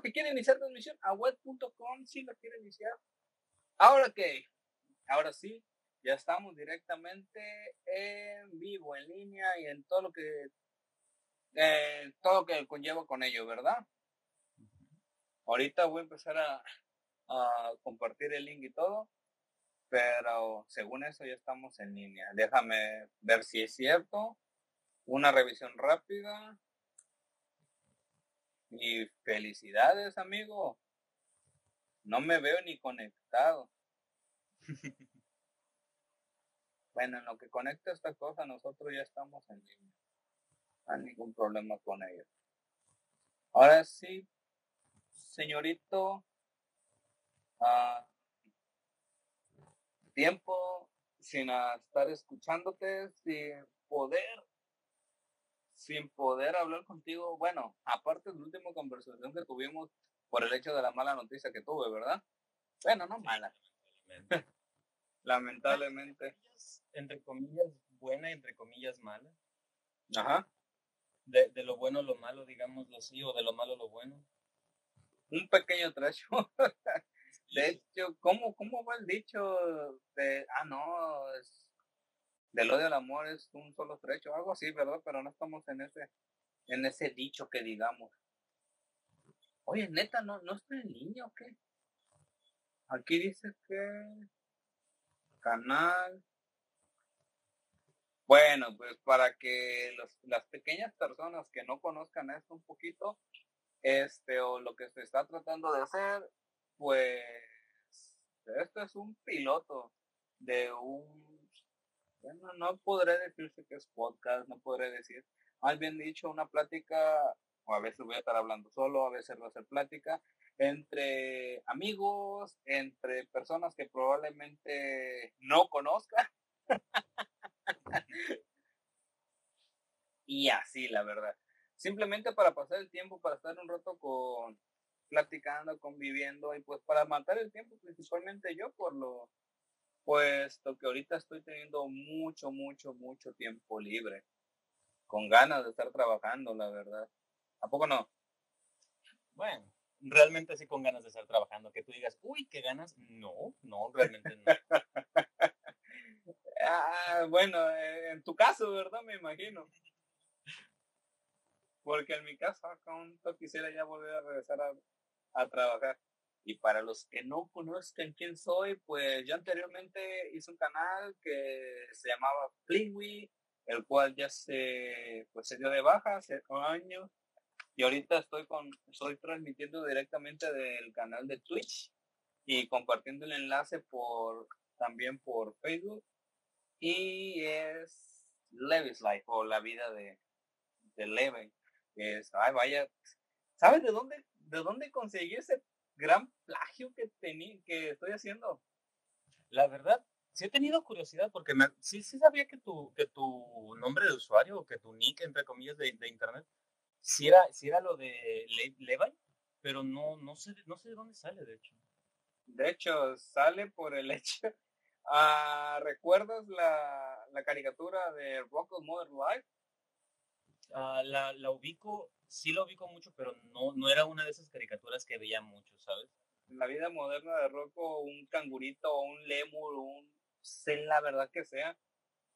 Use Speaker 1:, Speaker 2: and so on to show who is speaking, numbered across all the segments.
Speaker 1: que quiere iniciar transmisión a web.com si lo quiere iniciar. Ahora que, ahora sí, ya estamos directamente en vivo, en línea y en todo lo que eh, todo lo que conlleva con ello, ¿verdad? Ahorita voy a empezar a, a compartir el link y todo, pero según eso ya estamos en línea. Déjame ver si es cierto. Una revisión rápida. Y felicidades, amigo. No me veo ni conectado. bueno, en lo que conecta esta cosa, nosotros ya estamos en línea. No hay ningún problema con ello. Ahora sí, señorito, ah, tiempo sin estar escuchándote, sin poder sin poder hablar contigo, bueno, aparte de la última conversación que tuvimos por el hecho de la mala noticia que tuve, ¿verdad? Bueno, no mala. Lamentablemente.
Speaker 2: Entre comillas, buena y entre comillas mala.
Speaker 1: Ajá.
Speaker 2: De, de lo bueno lo malo, digámoslo así, o de lo malo lo bueno.
Speaker 1: Un pequeño trecho. de hecho, ¿cómo, ¿cómo va el dicho de, ah, no, es del odio al amor es un solo trecho, algo así, ¿verdad? Pero no estamos en ese, en ese dicho que digamos. Oye, neta, ¿no, no está en línea o qué? Aquí dice que canal. Bueno, pues para que los, las pequeñas personas que no conozcan esto un poquito, este, o lo que se está tratando de hacer, pues esto es un piloto de un no, no podré decirse que es podcast, no podré decir, más bien dicho, una plática, o a veces voy a estar hablando solo, a veces va a plática, entre amigos, entre personas que probablemente no conozca. y así, la verdad. Simplemente para pasar el tiempo, para estar un rato con platicando, conviviendo y pues para matar el tiempo principalmente yo por lo puesto que ahorita estoy teniendo mucho, mucho, mucho tiempo libre, con ganas de estar trabajando, la verdad. ¿A poco no?
Speaker 2: Bueno, realmente sí con ganas de estar trabajando, que tú digas, uy, qué ganas. No, no, realmente no.
Speaker 1: ah, bueno, eh, en tu caso, ¿verdad? Me imagino. Porque en mi caso, acá un quisiera ya volver a regresar a, a trabajar. Y para los que no conozcan quién soy, pues yo anteriormente hice un canal que se llamaba Flingui, el cual ya se, pues, se dio de baja hace un año. Y ahorita estoy, con, estoy transmitiendo directamente del canal de Twitch y compartiendo el enlace por también por Facebook. Y es Levis Life o la vida de, de Leven. Es, ay, vaya, ¿sabes de dónde, de dónde conseguí ese gran plagio que, tení, que estoy haciendo.
Speaker 2: La verdad, sí he tenido curiosidad porque me, sí, sí sabía que tu, que tu nombre de usuario o que tu nick, entre comillas, de, de internet, sí era, sí era lo de Levi, pero no, no, sé, no sé de dónde sale, de hecho.
Speaker 1: De hecho, sale por el hecho... Ah, ¿Recuerdas la, la, caricatura de Rocko's Modern Life?
Speaker 2: Ah, la, la ubico, sí lo ubico mucho, pero no, no era una de esas caricaturas que veía mucho, ¿sabes?
Speaker 1: La vida moderna de Rocco, un cangurito, un lemur, un sé la verdad que sea,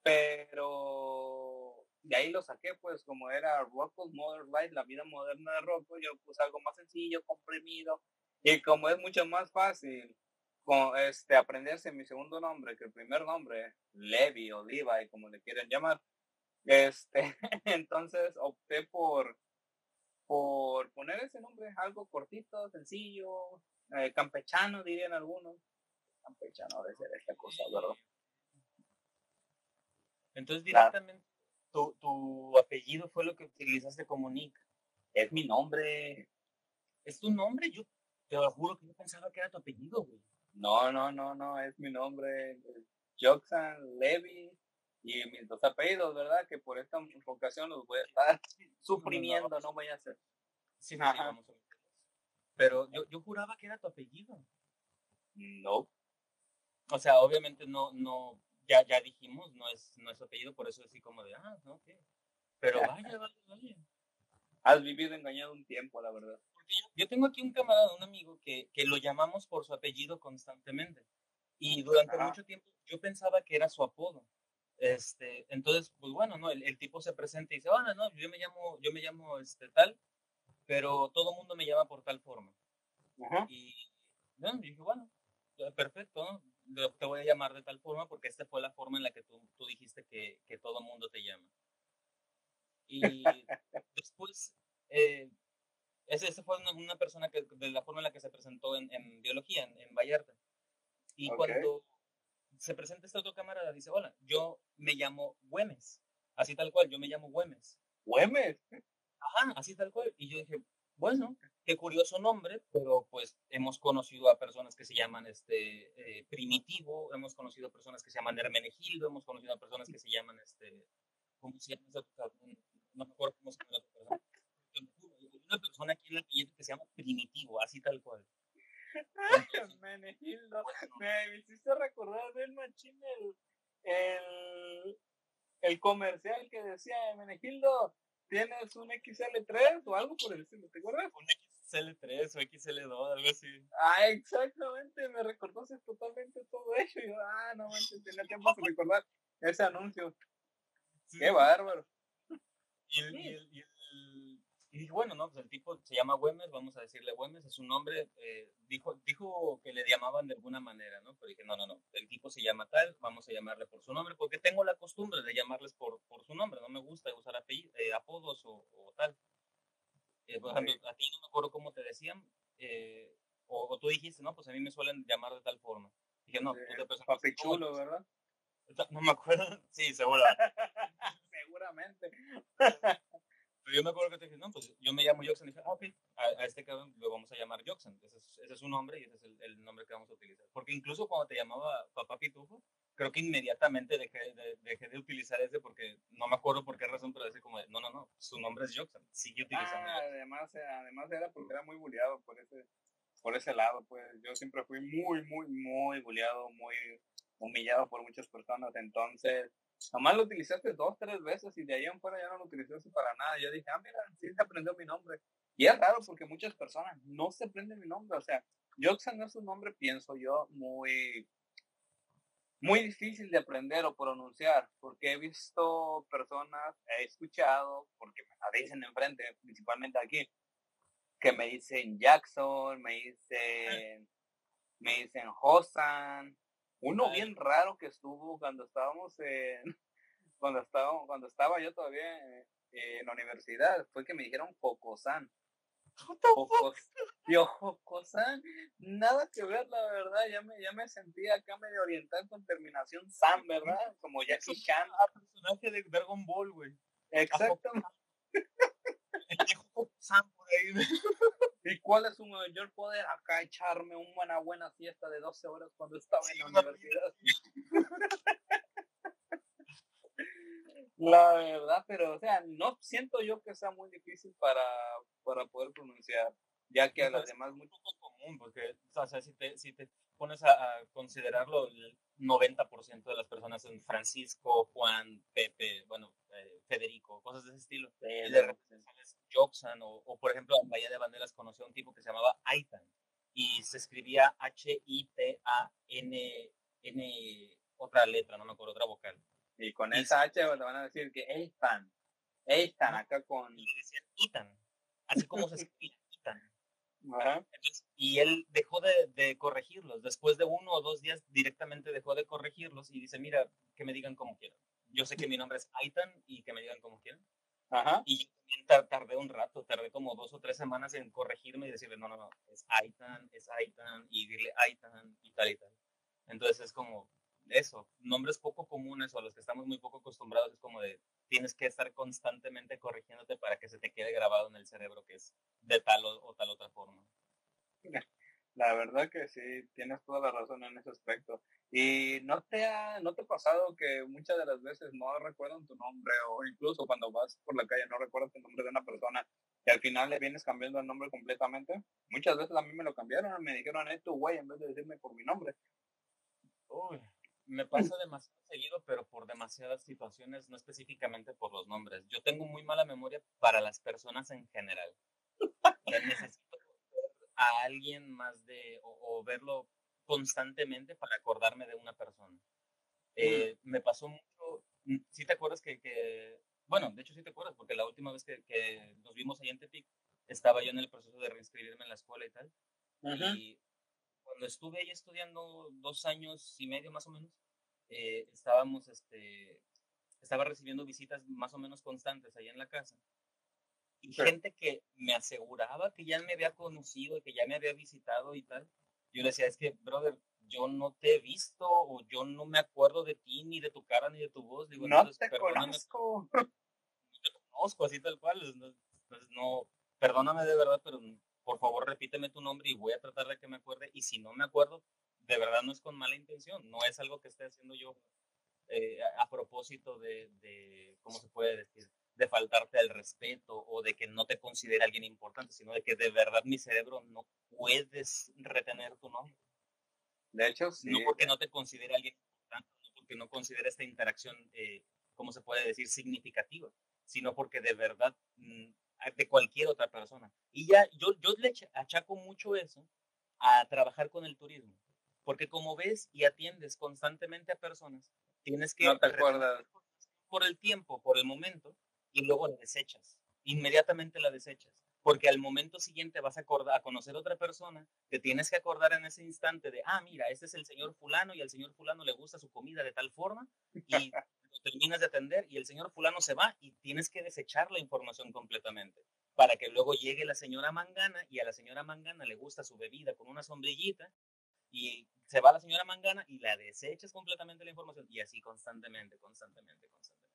Speaker 1: pero de ahí lo saqué, pues como era Rocco's Modern Life, la vida moderna de Rocco, yo puse algo más sencillo, comprimido, y como es mucho más fácil con, este, aprenderse mi segundo nombre que el primer nombre, Levi o Levi, como le quieren llamar, este, entonces opté por por poner ese nombre, algo cortito, sencillo, eh, campechano, dirían algunos. Campechano debe ser esta cosa, ¿verdad?
Speaker 2: Entonces, directamente, tu, tu apellido fue lo que utilizaste como nick.
Speaker 1: Es mi nombre.
Speaker 2: ¿Es tu nombre? Yo te lo juro que yo pensaba que era tu apellido, güey.
Speaker 1: No, no, no, no, es mi nombre. Joxan Levy y mis dos apellidos, ¿verdad? Que por esta ocasión los voy a estar suprimiendo, no, voy a hacer.
Speaker 2: Sí, Pero yo, yo juraba que era tu apellido.
Speaker 1: No.
Speaker 2: O sea, obviamente no, no, ya, ya dijimos, no es, no es apellido, por eso así como de, ah, no, ¿qué? Pero vaya, vaya, vaya.
Speaker 1: Has vivido engañado un tiempo, la verdad.
Speaker 2: yo tengo aquí un camarada, un amigo, que, que lo llamamos por su apellido constantemente. Y durante mucho tiempo yo pensaba que era su apodo. Este, entonces, pues bueno, ¿no? El, tipo se presenta y dice, bueno, no, yo me llamo, yo me llamo este, tal, pero todo el mundo me llama por tal forma. Y bueno, dije, bueno, perfecto, ¿no? te voy a llamar de tal forma porque esta fue la forma en la que tú, tú dijiste que, que todo el mundo te llama. Y después, eh, esa fue una, persona que, de la forma en la que se presentó en, en biología, en, en Vallarta. Y cuando se presenta este otro camarada, dice, hola, yo me llamo Güemes. Así tal cual, yo me llamo Güemes.
Speaker 1: ¿Güemes?
Speaker 2: Ajá, así tal cual. Y yo dije, bueno, qué curioso nombre, pero pues hemos conocido a personas que se llaman este eh, Primitivo, hemos conocido a personas que se llaman Hermenegildo, hemos conocido a personas que se llaman este, ¿cómo se llama? No me acuerdo cómo se llama la persona. Una persona aquí en el billete que se llama Primitivo, así tal cual.
Speaker 1: Menegildo. Me hiciste recordar del machín el, el, el comercial que decía Menegildo, ¿tienes un XL3 o algo por el estilo? ¿Te acuerdas?
Speaker 2: Un XL3 o XL2, algo así.
Speaker 1: Ah, exactamente, me recordaste totalmente todo eso. Y yo, ah, no manches, tenía tiempo de recordar ese anuncio. Qué bárbaro.
Speaker 2: Y el, y el, y el y dije, bueno, no, pues el tipo se llama Güemes, vamos a decirle Güemes, es un nombre, eh, dijo, dijo que le llamaban de alguna manera, ¿no? Pero dije, no, no, no, el tipo se llama tal, vamos a llamarle por su nombre, porque tengo la costumbre de llamarles por, por su nombre, no me gusta usar apellido, eh, apodos o, o tal. Eh, por ejemplo, a ti no me acuerdo cómo te decían, o, tú dijiste, no, pues a mí me suelen llamar de tal forma. Dije, no, tú te
Speaker 1: presentaste. chulo, ¿verdad?
Speaker 2: No me acuerdo, sí, seguro.
Speaker 1: Seguramente
Speaker 2: yo me acuerdo que te dije, no, pues yo me llamo Joxan. Y dije, ah, ok, a, este cabrón lo vamos a llamar Joxan. Ese es, ese es su nombre y ese es el, nombre que vamos a utilizar. Porque incluso cuando te llamaba Papá Pitufo, creo que inmediatamente dejé de, dejé de utilizar ese porque no me acuerdo por qué razón, pero decía como, no, no, no, su nombre es Joxan. Sigue utilizando.
Speaker 1: Ah, además, además era porque era muy bulleado por ese, por ese lado. Pues yo siempre fui muy, muy, muy bulleado, muy humillado por muchas personas. Entonces, Nomás lo utilizaste dos, tres veces y de ahí en fuera ya no lo utilizaste para nada. Yo dije, ah, mira, sí se aprendió mi nombre. Y es raro porque muchas personas no se aprenden mi nombre. O sea, Joxan no es un nombre, pienso yo, muy, muy difícil de aprender o pronunciar. Porque he visto personas, he escuchado, porque me la dicen enfrente, principalmente aquí, que me dicen Jackson, me dicen, me dicen Hosan, uno bien raro que estuvo cuando estábamos en, cuando estaba, cuando estaba yo todavía en, la universidad, fue que me dijeron Jocosan. Yo, Jocosan, nada que ver, la verdad, ya me, ya me sentía acá medio oriental con terminación San, ¿verdad? Como Jackie Chan.
Speaker 2: Ah, personaje de Dragon Ball, güey.
Speaker 1: Exactamente. ¿Y cuál es su mayor poder? Acá echarme una buena, buena siesta de 12 horas cuando estaba en la universidad. la verdad, pero o sea, no siento yo que sea muy difícil para, para poder pronunciar, ya que a las demás muy
Speaker 2: poco común, porque o sea, si te, si te pones a, considerarlo, el 90% de las personas son Francisco, Juan, Pepe, bueno, eh, Federico, cosas de ese estilo. Joxan, o, o, por ejemplo en Bahía de Banderas conocí a un tipo que se llamaba Aitan y se escribía H-I-T-A-N, N, otra letra, no me acuerdo, otra vocal.
Speaker 1: Y con esa H te van a decir que Aitan, Aitan, acá con...
Speaker 2: Y le decían Itan, así como se Itan. y él dejó de, de, corregirlos. Después de uno o dos días directamente dejó de corregirlos y dice, mira, que me digan como quieran. Yo sé que mi nombre es Aitan y que me digan como quieran.
Speaker 1: Ajá.
Speaker 2: Y yo también tardé un rato, tardé como dos o tres semanas en corregirme y decirle, no, no, no, es Aitan, es Aitan, y dile Aitan y tal y tal. Entonces es como eso, nombres poco comunes o a los que estamos muy poco acostumbrados, es como de, tienes que estar constantemente corrigiéndote para que se te quede grabado en el cerebro que es de tal o, o tal otra forma.
Speaker 1: La verdad que sí, tienes toda la razón en ese aspecto. ¿Y no te ha, no te ha pasado que muchas de las veces no recuerdan tu nombre o incluso cuando vas por la calle no recuerdas el nombre de una persona y al final le vienes cambiando el nombre completamente? Muchas veces a mí me lo cambiaron, me dijeron esto, güey, en vez de decirme por mi nombre.
Speaker 2: Uy, me pasa demasiado seguido, pero por demasiadas situaciones, no específicamente por los nombres. Yo tengo muy mala memoria para las personas en general. necesito a alguien más de, o, verlo constantemente para acordarme de una persona. Eh, me pasó mucho, mm, si te acuerdas que, que, bueno, de hecho sí te acuerdas, porque la última vez que, que, nos vimos ahí en Tepic, estaba yo en el proceso de reinscribirme en la escuela y tal. Y cuando estuve ahí estudiando dos años y medio más o menos, eh, estábamos, este, estaba recibiendo visitas más o menos constantes ahí en la casa. Y gente que me aseguraba que ya me había conocido y que ya me había visitado y tal. Yo le decía, es que, brother, yo no te he visto o yo no me acuerdo de ti, ni de tu cara, ni de tu voz.
Speaker 1: Digo, no te conozco.
Speaker 2: No te conozco, así tal cual. Entonces, no, perdóname de verdad, pero por favor repíteme tu nombre y voy a tratar de que me acuerde. Y si no me acuerdo, de verdad no es con mala intención, no es algo que esté haciendo yo eh, a, propósito de, de, ¿cómo se puede decir? De faltarte al respeto o de que no te considere alguien importante, sino de que de verdad mi cerebro no puedes retener tu nombre.
Speaker 1: De hecho, sí.
Speaker 2: No porque no te considere alguien importante, no porque no considere esta interacción, eh, ¿cómo se puede decir? Significativa, sino porque de verdad mm, de cualquier otra persona. Y ya yo, yo le achaco mucho eso a trabajar con el turismo. Porque como ves y atiendes constantemente a personas, tienes que...
Speaker 1: No te acuerdas.
Speaker 2: Por el tiempo, por el momento, y luego la desechas. Inmediatamente la desechas. Porque al momento siguiente vas a, acordar, a conocer a otra persona, te tienes que acordar en ese instante de, ah, mira, este es el señor fulano y al señor fulano le gusta su comida de tal forma y terminas de atender y el señor fulano se va y tienes que desechar la información completamente para que luego llegue la señora Mangana y a la señora Mangana le gusta su bebida con una sombrillita y se va la señora Mangana y la desechas completamente la información y así constantemente, constantemente, constantemente.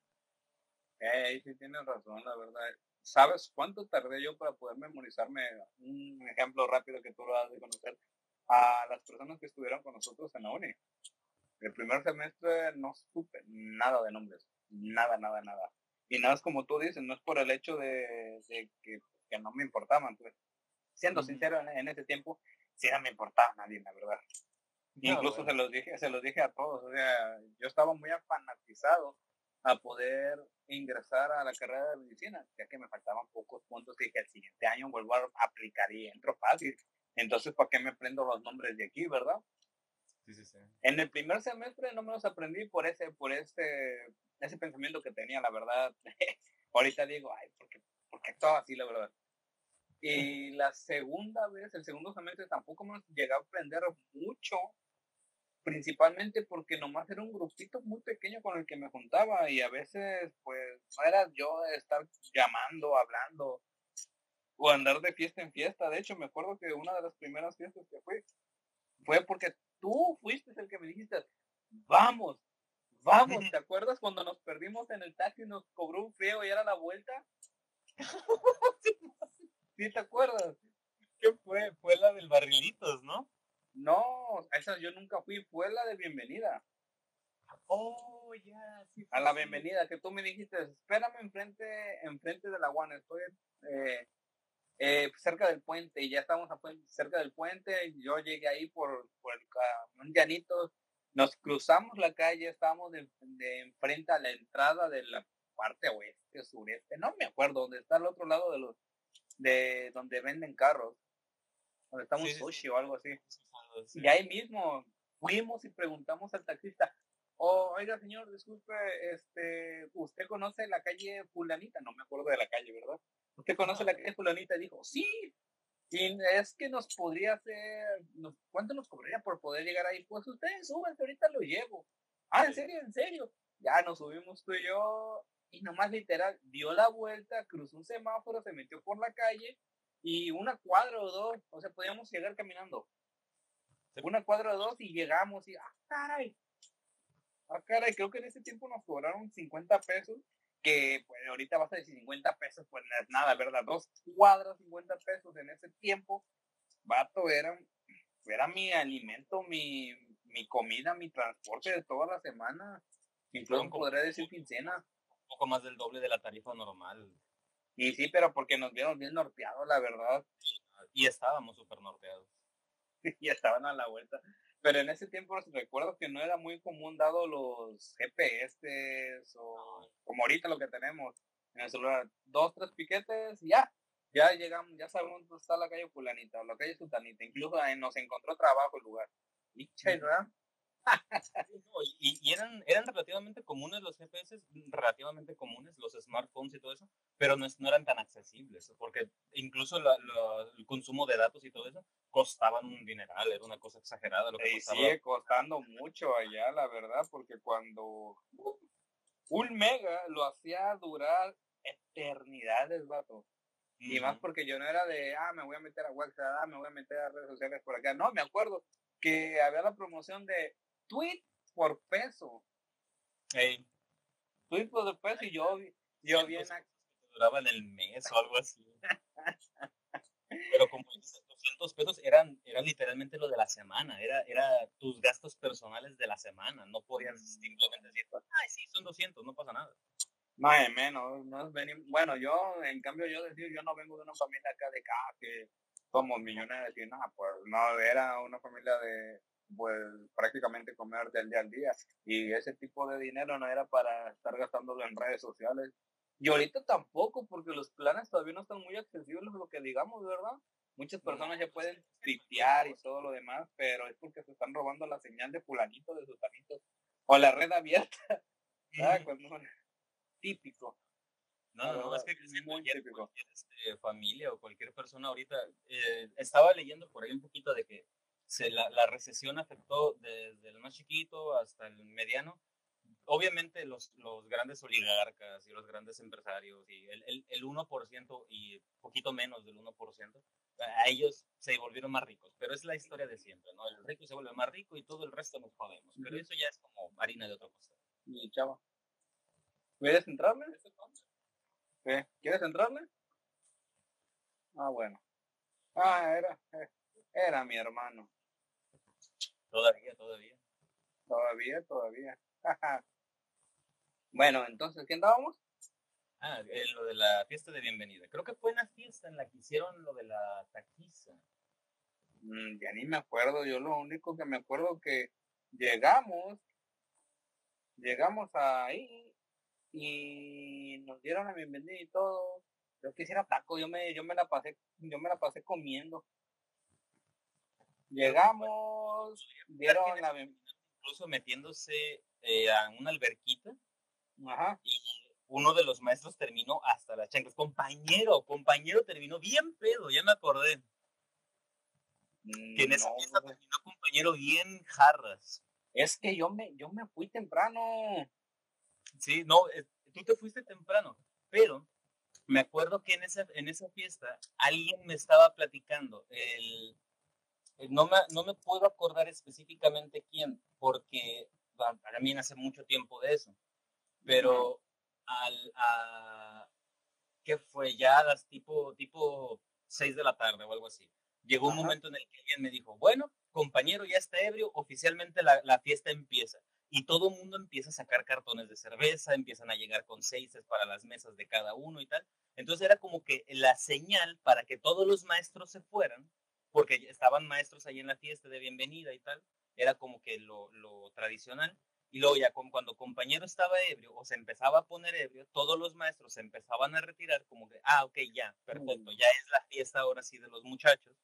Speaker 1: Eh, sí tienes razón, la verdad. ¿Sabes cuánto tardé yo para poder memorizarme un ejemplo rápido que tú lo has de conocer a las personas que estuvieron con nosotros en la uni? El primer semestre no supe nada de nombres, nada, nada, nada. Y nada es como tú dices, no es por el hecho de, que, no me importaban. Pues. Siendo sincero, en, ese tiempo, sí no me importaba nadie, la verdad. Incluso se los dije, se los dije a todos. O sea, yo estaba muy afanatizado a poder ingresar a la carrera de medicina, ya que me faltaban pocos puntos y que el siguiente año vuelvo a aplicar y entro fácil. Entonces, ¿para qué me prendo los nombres de aquí, verdad? En el primer semestre no me los aprendí por ese, por ese, ese pensamiento que tenía, la verdad. Ahorita digo, ay, ¿por qué, todo así, la verdad? Y la segunda vez, el segundo semestre tampoco me llegué a aprender mucho, principalmente porque nomás era un grupito muy pequeño con el que me juntaba y a veces pues no era yo estar llamando, hablando o andar de fiesta en fiesta. De hecho, me acuerdo que una de las primeras fiestas que fui fue porque tú fuiste el que me dijiste, vamos, vamos, ¿te acuerdas cuando nos perdimos en el taxi y nos cobró un frío y era la vuelta? ¿Sí te acuerdas?
Speaker 2: ¿Qué fue? Fue la del barrilitos, ¿no?
Speaker 1: No, esa yo nunca fui, fue la de bienvenida.
Speaker 2: Oh, ya, sí.
Speaker 1: A la bienvenida, que tú me dijiste, espérame enfrente, enfrente de la One, estoy eh, eh, cerca del puente y ya estábamos cerca del puente. Yo llegué ahí por, por el, un llanito, nos cruzamos la calle, estábamos de, enfrente a la entrada de la parte oeste, sureste, no me acuerdo, dónde está el otro lado de los, de donde venden carros, donde estamos sushi o algo así. Y ahí mismo fuimos y preguntamos al taxista, oh, oiga señor, disculpe, este, usted conoce la calle fulanita, no me acuerdo de la calle, ¿verdad? ¿Usted conoce la calle fulanita? Y dijo, sí. Y es que nos podría hacer, ¿cuánto nos cobraría por poder llegar ahí? Pues ustedes suben, ahorita lo llevo. Ah, ¿en serio? ¿En serio? Ya nos subimos tú y yo y nomás literal dio la vuelta, cruzó un semáforo, se metió por la calle y una cuadra o dos, o sea, podíamos llegar caminando. Una cuadra o dos y llegamos y, ah, caray. Ah, caray, creo que en ese tiempo nos cobraron 50 pesos que pues ahorita vas a decir 50 pesos, pues no es nada, ¿verdad? Dos cuadras, 50 pesos en ese tiempo, vato, era, era mi alimento, mi, mi comida, mi transporte de toda la semana. Incluso podría decir quincena.
Speaker 2: Un poco más del doble de la tarifa normal.
Speaker 1: Y sí, pero porque nos vieron bien norteados, la verdad.
Speaker 2: Y estábamos súper norteados.
Speaker 1: y estaban a la vuelta. Pero en ese tiempo recuerdo que no era muy común dado los GPS o como ahorita lo que tenemos en el celular. Dos, tres piquetes y ya, ya llegamos, ya sabemos dónde está la calle fulanita, o la calle sultanita, incluso nos encontró trabajo el lugar. Y, ¿verdad?
Speaker 2: y, eran, eran relativamente comunes los GPS, relativamente comunes, los smartphones y todo eso, pero no, no eran tan accesibles, porque incluso el consumo de datos y todo eso costaban un dineral, era una cosa exagerada. Lo que
Speaker 1: y sigue costando mucho allá, la verdad, porque cuando un mega lo hacía durar eternidades, vato. Y más porque yo no era de, ah, me voy a meter a WhatsApp, ah, me voy a meter a redes sociales por acá. No, me acuerdo que había la promoción de tweet por peso.
Speaker 2: Hey.
Speaker 1: Tweet por peso y yo, yo bien...
Speaker 2: Duraba en el mes o algo así. Pero como dices, 200 pesos eran, eran literalmente lo de la semana, era, era tus gastos personales de la semana, no podías simplemente decir, ay, sí, son 200, no pasa nada.
Speaker 1: Más o menos, no bueno, yo, en cambio, yo decir, yo no vengo de una familia acá de acá que somos millonarios y nada, pues no, era una familia de, pues prácticamente comer del día al día y ese tipo de dinero no era para estar gastándolo en redes sociales. Y ahorita tampoco porque los planes todavía no están muy accesibles lo que digamos verdad muchas personas ya pueden tuitear y todo lo demás pero es porque se están robando la señal de fulanito de sultanito o la red abierta típico
Speaker 2: no, no, es que cualquier, este, familia o cualquier persona ahorita, eh, estaba leyendo por ahí un poquito de que se, la, la, recesión afectó desde el más chiquito hasta el mediano. Obviamente los, los grandes oligarcas y los grandes empresarios y el, el, el 1% y poquito menos del 1%, a ellos se volvieron más ricos, pero es la historia de siempre, ¿no? El rico se vuelve más rico y todo el resto nos jodemos, pero eso ya es como harina de otro costal.
Speaker 1: Mi chava. ¿Quieres entrarle? ¿Qué? ¿Quieres entrarle? Ah, bueno. Ah, era, era mi hermano.
Speaker 2: Todavía, todavía.
Speaker 1: Todavía, todavía. bueno, entonces, ¿quién dábamos?
Speaker 2: Ah, lo de la fiesta de bienvenida. Creo que fue una fiesta en la que hicieron lo de la taquiza.
Speaker 1: Mm, ya ni me acuerdo. Yo lo único que me acuerdo que llegamos, llegamos ahí y nos dieron la bienvenida y todo. Yo quisiera taco, yo me, yo me la pasé, yo me la pasé comiendo. Llegamos, vieron la
Speaker 2: incluso metiéndose eh, a una alberquita.
Speaker 1: Ajá.
Speaker 2: Y uno de los maestros terminó hasta las chanclas. Compañero, compañero terminó bien pedo, ya me acordé. que en esa fiesta terminó compañero bien jarras.
Speaker 1: Es que yo me, yo me fui temprano.
Speaker 2: Sí, no, eh, tú te fuiste temprano, pero me acuerdo que en esa, en esa fiesta alguien me estaba platicando el, no me, no me puedo acordar específicamente quién, porque para mí hace mucho tiempo de eso, pero al, a, ¿qué fue? Ya las tipo, tipo 6 de la tarde o algo así. Llegó un momento en el que alguien me dijo, bueno, compañero, ya está ebrio, oficialmente la, la fiesta empieza. Y todo el mundo empieza a sacar cartones de cerveza, empiezan a llegar con seises para las mesas de cada uno y tal. Entonces era como que la señal para que todos los maestros se fueran porque estaban maestros ahí en la fiesta de bienvenida y tal, era como que lo, lo tradicional. Y luego ya cuando compañero estaba ebrio o se empezaba a poner ebrio, todos los maestros se empezaban a retirar como que, ah, ok, ya, perfecto, ya es la fiesta ahora sí de los muchachos.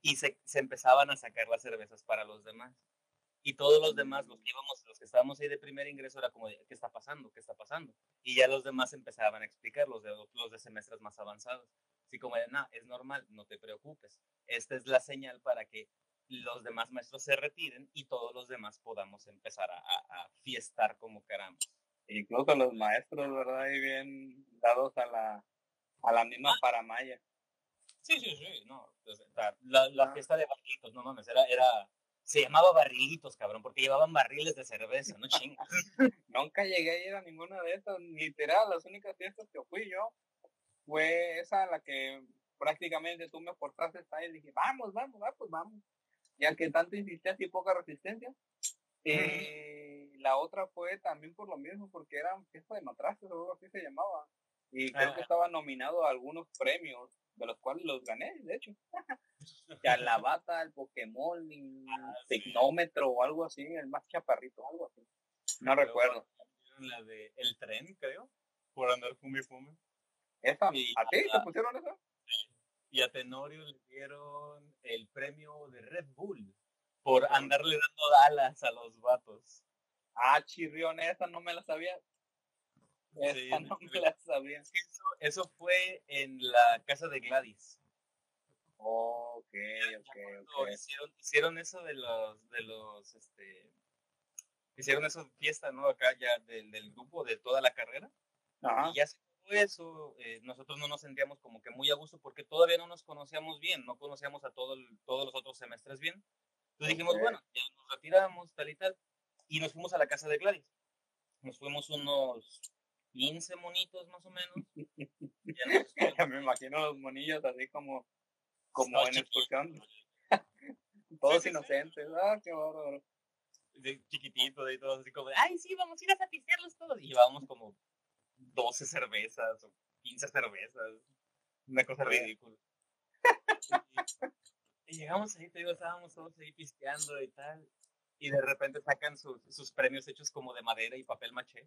Speaker 2: Y se, se empezaban a sacar las cervezas para los demás. Y todos los demás, los que íbamos, los que estábamos ahí de primer ingreso, era como, ¿qué está pasando? ¿Qué está pasando? Y ya los demás empezaban a explicar, los de, los de semestres más avanzados. Así como de, no, es normal, no te preocupes. Esta es la señal para que los demás maestros se retiren y todos los demás podamos empezar a, a, fiestar como queramos.
Speaker 1: Incluso los maestros, ¿verdad? Y bien dados a la, a la misma ah. paramaya.
Speaker 2: Sí, sí, sí, no. Pues, la, la ah. fiesta de barrilitos, no mames, era, era, se llamaba barrilitos, cabrón, porque llevaban barriles de cerveza, no chingas.
Speaker 1: Nunca llegué a ir a ninguna de estas, literal, las únicas fiestas que fui yo fue esa la que prácticamente tú me portaste ahí y dije, vamos, vamos, vamos, pues vamos. Ya que tanto insistencia y poca resistencia. Eh, la otra fue también por lo mismo, porque era un fiesta de matraces o algo así se llamaba. Y creo que estaba nominado a algunos premios, de los cuales los gané, de hecho. ya la bata, el Pokémon, ah, o algo así, el más chaparrito, algo así. No recuerdo.
Speaker 2: La de El Tren, creo, por andar fume fume.
Speaker 1: ¿Esa? ¿A ti te pusieron esa?
Speaker 2: Y a Tenorio le dieron el premio de Red Bull por andarle dando alas a los vatos.
Speaker 1: Ah, chirrión, esa no me la sabía. Esa no me la sabía.
Speaker 2: Eso, fue en la casa de Gladys.
Speaker 1: ok.
Speaker 2: Hicieron, hicieron eso de los, de los, este, hicieron esa fiesta, ¿no? Acá ya del, del grupo de toda la carrera. Y ya se eso, eh, nosotros no nos sentíamos como que muy a gusto porque todavía no nos conocíamos bien, no conocíamos a todo todos los otros semestres bien. Entonces dijimos, bueno, ya nos retiramos, tal y tal, y nos fuimos a la casa de Gladys. Nos fuimos unos 15 monitos más o menos.
Speaker 1: ya me imagino los monillos así como, como en excursión. Todos inocentes, ah, qué bárbaro.
Speaker 2: De chiquitito, de todos así como, ay, sí, vamos a ir a satisfacerlos todos. Y vamos como 12 cervezas o 15 cervezas. Una cosa ridícula. y, llegamos ahí, te digo, estábamos todos ahí pisteando y tal. Y de repente sacan sus, sus premios hechos como de madera y papel maché.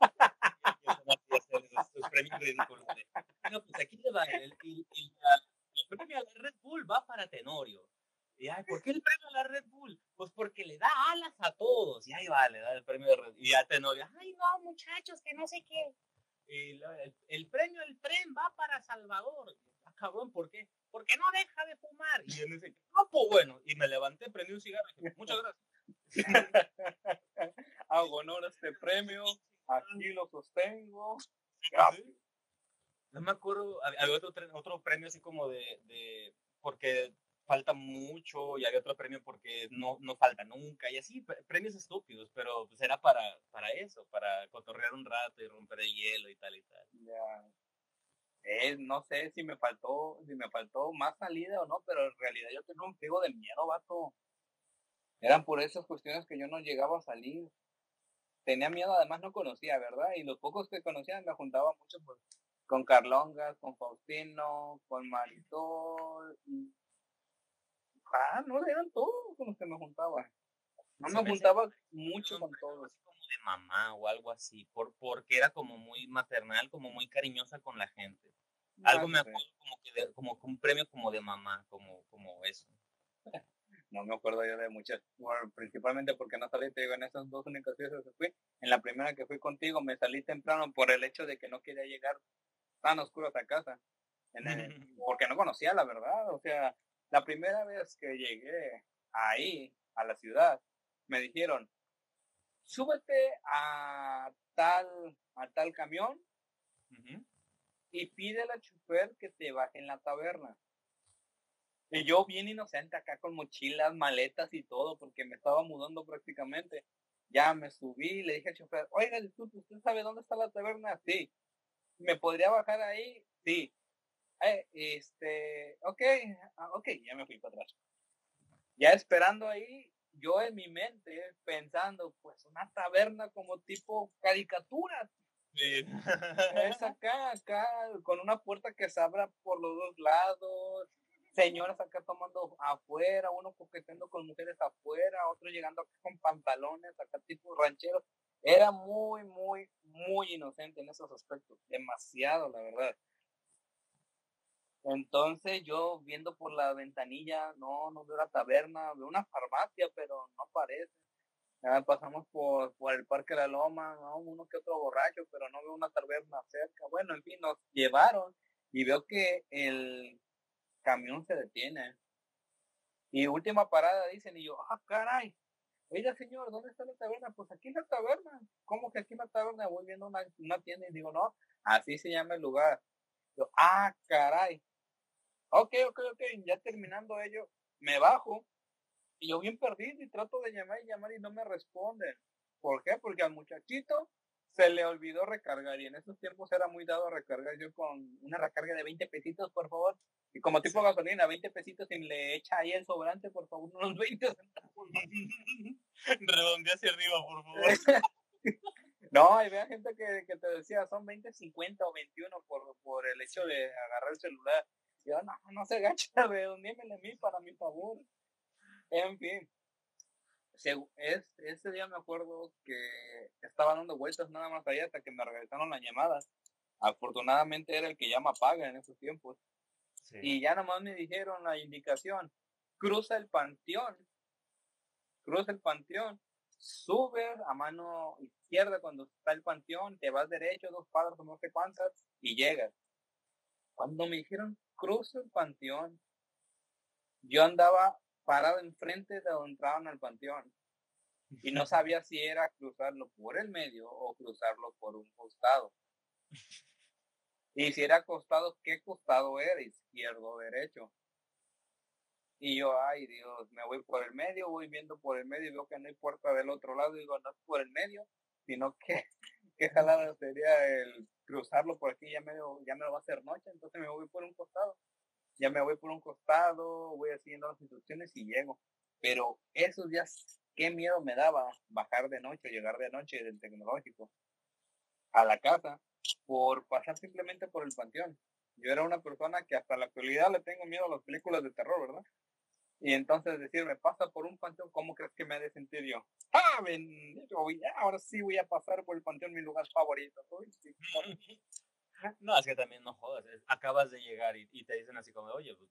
Speaker 2: sus premios ridículos. no, pues aquí le va. El, el, el, premio a la Red Bull va para Tenorio. Y ay, ¿por qué el premio a la Red Bull? Pues porque le da alas a todos. Y ahí va, le da el premio de Red Bull. Y ya Tenorio, ay no, muchachos, que no sé qué el, premio del tren va para Salvador. Ah, cabrón, ¿por qué? Porque no deja de fumar. Y yo me dice, no, pues bueno. Y me levanté, prendí un cigarro y dije, muchas gracias.
Speaker 1: Hago honor a este premio, aquí lo sostengo.
Speaker 2: No me acuerdo, había otro, otro premio así como de, de porque falta mucho y había otro premio porque no, no falta nunca y así, premios estúpidos, pero pues era para, para eso, para cotorrear un rato y romper el hielo y tal y tal.
Speaker 1: Ya. Eh, no sé si me faltó, si me faltó más salida o no, pero en realidad yo tenía un pego de miedo, vato. Eran por esas cuestiones que yo no llegaba a salir. Tenía miedo, además no conocía, ¿verdad? Y los pocos que conocía me juntaba mucho pues, con Carlongas, con Faustino, con Maritol, y Ah, no, eran todos con los que me juntaba. No me juntaba mucho con todos.
Speaker 2: como de mamá o algo así, por, porque era como muy maternal, como muy cariñosa con la gente. Algo me acuerdo como que como un premio como de mamá, como, como eso.
Speaker 1: No me acuerdo yo de muchas, principalmente porque no salí, te digo, en esas dos únicas veces que fui. En la primera que fui contigo me salí temprano por el hecho de que no quería llegar tan oscuro a casa. En porque no conocía la verdad, o sea, la primera vez que llegué ahí, a la ciudad, me dijeron, súbete a tal, a tal camión y pide al chofer que te baje en la taberna. Y yo bien inocente acá con mochilas, maletas y todo, porque me estaba mudando prácticamente. Ya me subí y le dije al chofer, oiga, ¿usted sabe dónde está la taberna? Sí. ¿Me podría bajar ahí? Sí. Eh, este, ok, ah, ok, ya me fui para atrás. Ya esperando ahí, yo en mi mente pensando, pues una taberna como tipo caricatura. Es acá, acá, con una puerta que se abra por los dos lados, señoras acá tomando afuera, uno coqueteando con mujeres afuera, otro llegando acá con pantalones, acá tipo rancheros. Era muy, muy, muy inocente en esos aspectos, demasiado, la verdad. Entonces yo viendo por la ventanilla, no, no veo la taberna, veo una farmacia, pero no parece. Ya pasamos por, por el Parque de la Loma, uno que otro borracho, pero no veo una taberna cerca. Bueno, en fin, nos llevaron y veo que el camión se detiene. Y última parada dicen, y yo, ah, caray, oiga señor, ¿dónde está la taberna? Pues aquí en la taberna. ¿Cómo que aquí en la taberna? Voy viendo una, una tienda y digo, no, así se llama el lugar. Yo, ah, caray. Ok, ok, ok, ya terminando ello, me bajo y yo bien perdido y trato de llamar y llamar y no me responden. ¿Por qué? Porque al muchachito se le olvidó recargar y en esos tiempos era muy dado a recargar yo con una recarga de 20 pesitos, por favor. Y como tipo gasolina, 20 pesitos y le echa ahí el sobrante, por favor, unos 20 centavos.
Speaker 2: Redondea hacia arriba, por favor.
Speaker 1: no, hay gente que, que, te decía, son 20, 50 o 21 por, por el hecho de agarrar el celular. Yo, no, no se gacha, redondímele a mí para mi favor. En fin. Es, ese día me acuerdo que estaba dando vueltas nada más allá hasta que me regresaron las llamadas. Afortunadamente era el que llama paga en esos tiempos. Y ya nomás me dijeron la indicación, cruza el panteón, cruza el panteón, sube a mano izquierda cuando está el panteón, te vas derecho, dos padres no sé cuántas, y llegas. Cuando me dijeron, cruza el panteón, yo andaba parado enfrente de donde entraban al panteón y no sabía si era cruzarlo por el medio o cruzarlo por un costado. Y si era costado, ¿qué costado era? ¿Izquierdo o derecho? Y yo, ay Dios, me voy por el medio, voy viendo por el medio y veo que no hay puerta del otro lado y digo, no es por el medio, sino que qué jalada sería el cruzarlo por aquí, ya me, ya me lo va a hacer noche, entonces me voy por un costado. Ya me voy por un costado, voy haciendo las instrucciones y llego. Pero esos días, qué miedo me daba bajar de noche, llegar de noche del tecnológico a la casa por pasar simplemente por el panteón. Yo era una persona que hasta la actualidad le tengo miedo a las películas de terror, ¿verdad? Y entonces decirme, pasa por un panteón, ¿cómo crees que me ha de sentir yo? ¡Ah, ahora sí voy a pasar por el panteón, mi lugar favorito.
Speaker 2: No, es que también no jodas. Acabas de llegar y, y te dicen así como, oye, pues,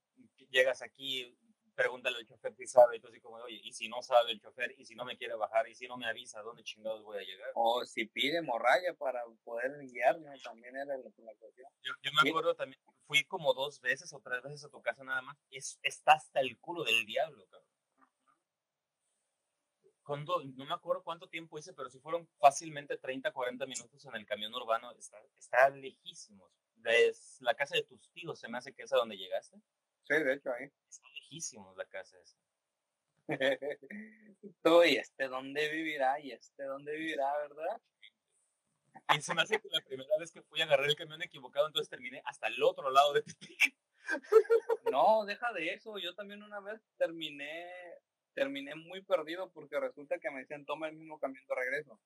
Speaker 2: llegas aquí, pregúntale al chofer si sabe, y tú así como, oye, y si no sabe el chofer, y si no me quiere bajar, y si no me avisa, ¿dónde chingados voy a llegar?
Speaker 1: O si pide morralla para poder guiarme, también era la, cuestión.
Speaker 2: Yo, yo, me acuerdo también, fui como dos veces o tres veces a tu casa nada más, es, está hasta el culo del diablo, cabrón. Cuando, no me acuerdo cuánto tiempo hice, pero si fueron fácilmente 30, 40 minutos en el camión urbano, está, está lejísimos. La casa de tus tíos, se me hace que es a donde llegaste.
Speaker 1: Sí, de hecho ahí.
Speaker 2: Está lejísimos la casa esa.
Speaker 1: Tú, y este dónde vivirá, y este dónde vivirá, ¿verdad?
Speaker 2: Y se me hace que la primera vez que fui a agarrar el camión equivocado, entonces terminé hasta el otro lado de
Speaker 1: No, deja de eso. Yo también una vez terminé, terminé muy perdido porque resulta que me decían toma el mismo camión de regreso.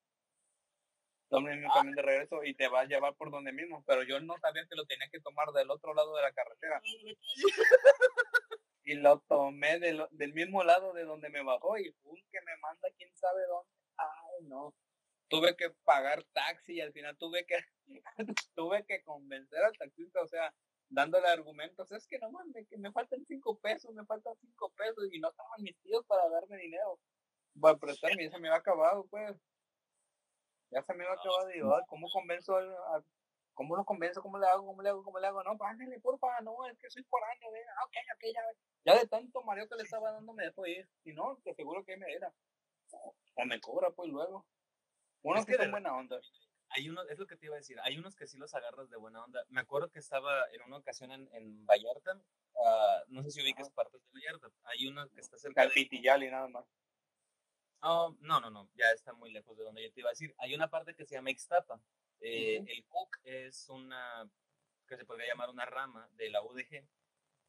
Speaker 1: Toma el mismo ah. camión de regreso y te va a llevar por donde mismo. Pero yo no sabía que lo tenía que tomar del otro lado de la carretera y lo tomé del, del mismo lado de donde me bajó y un que me manda quién sabe dónde. Ay, no. Tuve que pagar taxi y al final tuve que tuve que convencer al taxista, o sea, dándole argumentos, es que no mames, que me faltan cinco pesos, me faltan cinco pesos y no estaban mis tíos para darme dinero. Para prestarme, ya se me ha acabado, pues. Ya se me va acabado y yo, ¿cómo convenzo a, ¿Cómo lo convenzo? ¿Cómo le hago? ¿Cómo le hago? ¿Cómo le hago? No, págale, porfa, no, es que soy foráneo, ¿ve? Ah, ok, ok, ya, ya de tanto mareo que le estaba dando me dejó ir. Si no, te aseguro que me era. O me cobra, pues, luego. Unos que, son buena onda.
Speaker 2: Hay unos, es lo que te iba a decir, hay unos que sí los agarras de buena onda. Me acuerdo que estaba en una ocasión en, en Vallarta, uh, no sé si ubicas partes de Vallarta, hay uno que está cerca
Speaker 1: de... nada más.
Speaker 2: Oh, no, no, no, ya está muy lejos de donde yo te iba a decir. Hay una parte que se llama Ixtapa, eh, el Cook es una, que se podría llamar una rama de la UDG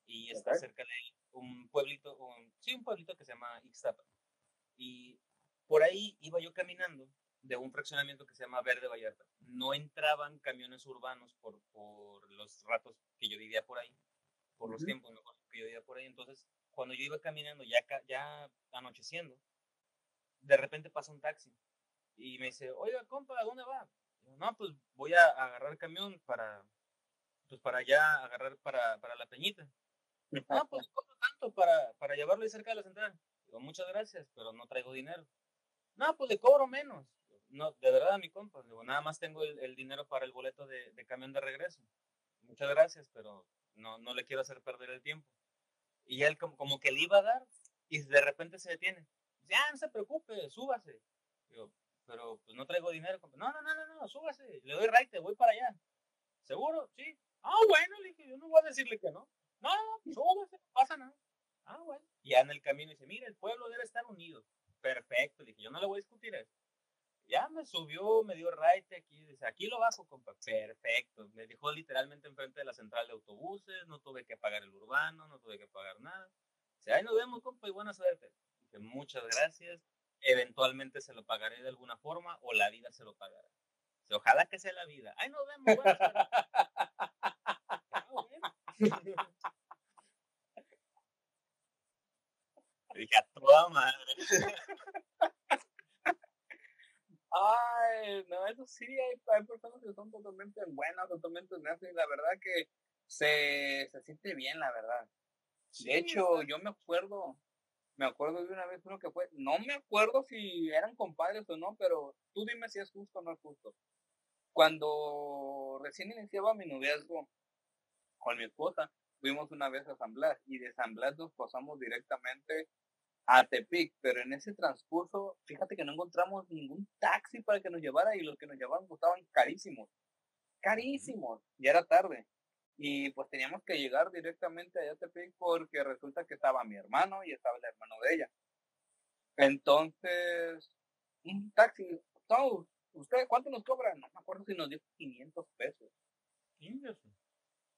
Speaker 2: y está cerca de un pueblito, un, sí, un pueblito que se llama Ixtapa. Y por ahí iba yo caminando de un fraccionamiento que se llama Verde Vallarta. No entraban camiones urbanos por, por los ratos que yo vivía por ahí, por los tiempos que yo vivía por ahí. Entonces, cuando yo iba caminando, ya, ya anocheciendo, de repente pasa un taxi y me dice, oiga, compa, ¿a dónde va? no, pues voy a agarrar camión para, pues para allá, agarrar para, para la peñita. No, pues cobro tanto para, para llevarlo ahí cerca de la central. Digo, muchas gracias, pero no traigo dinero. No, pues le cobro menos. No, de verdad, mi compa. Digo, nada más tengo el, dinero para el boleto de, de, camión de regreso. Muchas gracias, pero no, no le quiero hacer perder el tiempo. Y él como, como que le iba a dar y de repente se detiene. Ya, no se preocupe, súbase. Digo, pero pues no traigo dinero. No, no, no, no, no, súbase, le doy right, voy para allá. ¿Seguro? Sí. Ah, bueno, le dije, yo no voy a decirle que no. No, no, súbase, no pasa nada. Ah, bueno. Y ya en el camino dice, mira, el pueblo debe estar unido. Perfecto, le dije, yo no le voy a discutir eso. Ya me subió, me dio right aquí, dice, aquí lo bajo, compa. Perfecto. Me dejó literalmente enfrente de la central de autobuses, no tuve que pagar el urbano, no tuve que pagar nada. Dice, ahí nos vemos, compa, y buena suerte. Dije, muchas gracias eventualmente se lo pagaré de alguna forma o la vida se lo pagará. ojalá que sea la vida. Ay, nos vemos. Dije a toda madre.
Speaker 1: Ay, no, eso sí, hay, hay personas que son totalmente buenas, totalmente honestas, y la verdad que se, se siente bien, la verdad. de hecho, yo me acuerdo, me acuerdo de una vez uno que fue, no me acuerdo si eran compadres o no, pero tú dime si es justo o no es justo. Cuando recién iniciaba mi noviazgo con mi esposa, fuimos una vez a San Blas y de San Blas nos pasamos directamente a Tepic, pero en ese transcurso, fíjate que no encontramos ningún taxi para que nos llevara y los que nos llevaban costaban carísimos, carísimos, ya era tarde. Y pues teníamos que llegar directamente a Tepic porque resulta que estaba mi hermano y estaba el hermano de ella. Entonces, un taxi, todo, ¿usted cuánto nos cobra? No me acuerdo si nos dio 500 pesos.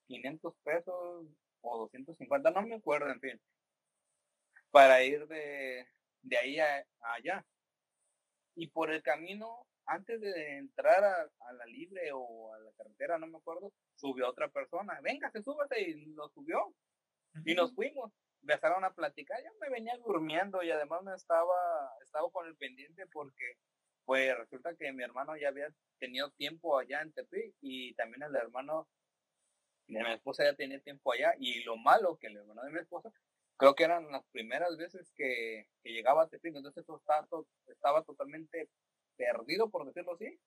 Speaker 1: 500 pesos o 250, no me acuerdo, en fin para ir de, de ahí a, allá. Y por el camino, antes de entrar a, la libre o a la carretera, no me acuerdo, subió otra persona. Venga, se súbete y lo subió. Y nos fuimos. Empezaron a platicar. Yo me venía durmiendo y además me estaba, estaba con el pendiente porque pues resulta que mi hermano ya había tenido tiempo allá en Tepi y también el hermano de mi esposa ya tenía tiempo allá y lo malo que el hermano de mi esposa creo que eran las primeras veces que, llegaba a Tepic, entonces estaba, estaba totalmente perdido, por decirlo así.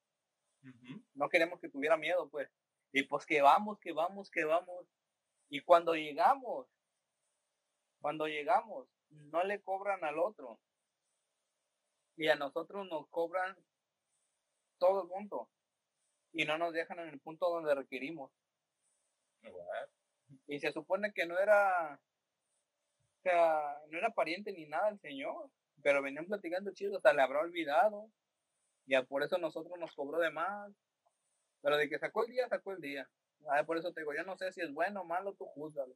Speaker 1: No queremos que tuviera miedo, pues. Y pues que vamos, que vamos, que vamos. Y cuando llegamos, cuando llegamos, no le cobran al otro. Y a nosotros nos cobran todo el punto. Y no nos dejan en el punto donde requerimos. Y se supone que no era o sea, no era pariente ni nada el señor, pero venían platicando chido, hasta le habrá olvidado. Ya por eso nosotros nos cobró de más. Pero de que sacó el día, sacó el día. Ah, por eso te digo, yo no sé si es bueno o malo, tú júzgalo.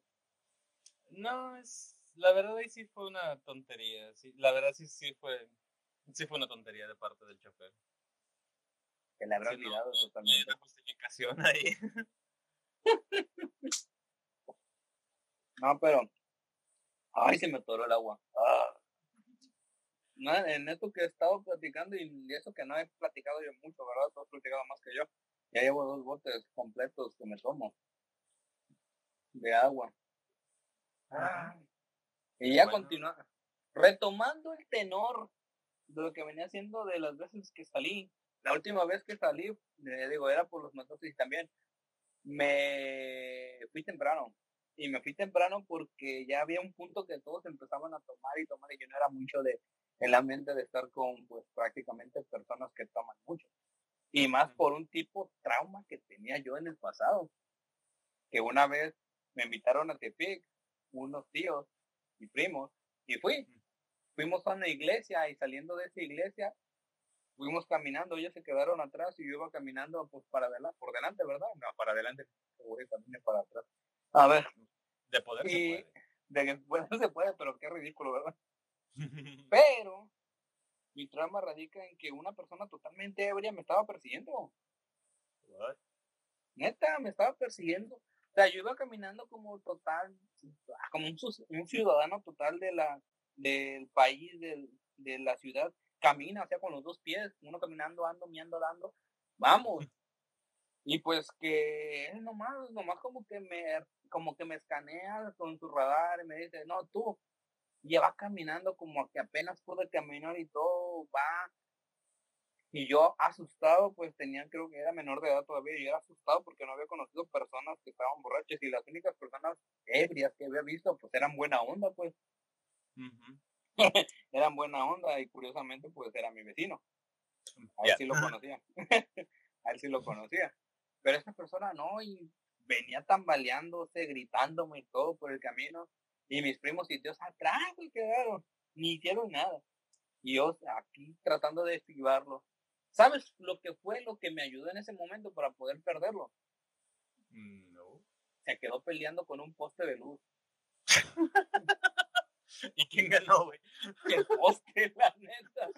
Speaker 2: No, es, la verdad ahí sí fue una tontería. Sí, la verdad sí, sí fue, sí fue una tontería de parte del chofer.
Speaker 1: Que le habrá olvidado totalmente.
Speaker 2: Hay justificación ahí.
Speaker 1: no, pero Ay, se me atoró el agua. Ah. en esto que he estado platicando y eso que no he platicado yo mucho, ¿verdad? Tú has platicado más que yo. Ya llevo dos botes completos que me tomo de agua. Ah. Y ya continúa. Retomando el tenor de lo que venía haciendo de las veces que salí. La última vez que salí, eh, digo, era por los matones y también me fui temprano y me fui temprano porque ya había un punto que todos empezaban a tomar y tomar y yo no era mucho de el ambiente de estar con pues prácticamente personas que toman mucho. Y más por un tipo trauma que tenía yo en el pasado que una vez me invitaron a Tepic unos tíos y primos y fui. Fuimos a una iglesia y saliendo de esa iglesia fuimos caminando ellos se quedaron atrás y yo iba caminando pues para adelante por delante verdad no para adelante para atrás a ver.
Speaker 2: De poder se puede. De
Speaker 1: que poder se puede, pero qué ridículo, ¿verdad? pero mi trama radica en que una persona totalmente ebria me estaba persiguiendo. Neta, me estaba persiguiendo. O sea, yo iba caminando como total, como un, ciudadano total de la, del país, del, de la ciudad. Camina, o sea, con los dos pies, uno caminando, ando, miando, dando. Vamos. Y pues que él nomás, nomás como que me como que me escanea con su radar y me dice, no, tú, lleva caminando como que apenas pude caminar y todo, va. Y yo asustado, pues tenía, creo que era menor de edad todavía, y era asustado porque no había conocido personas que estaban borrachas y las únicas personas ebrias que había visto, pues eran buena onda, pues. eran buena onda y curiosamente, pues era mi vecino. A él sí lo conocía. a él sí lo conocía. Pero esa persona no, y venía tambaleándose, gritándome y todo por el camino. Y mis primos y tíos atrás se quedaron, ni hicieron nada. Y yo aquí tratando de esquivarlo. ¿Sabes lo que fue lo que me ayudó en ese momento para poder perderlo?
Speaker 2: No.
Speaker 1: Se quedó peleando con un poste de luz.
Speaker 2: ¿Y quién ganó, güey?
Speaker 1: El poste, la neta.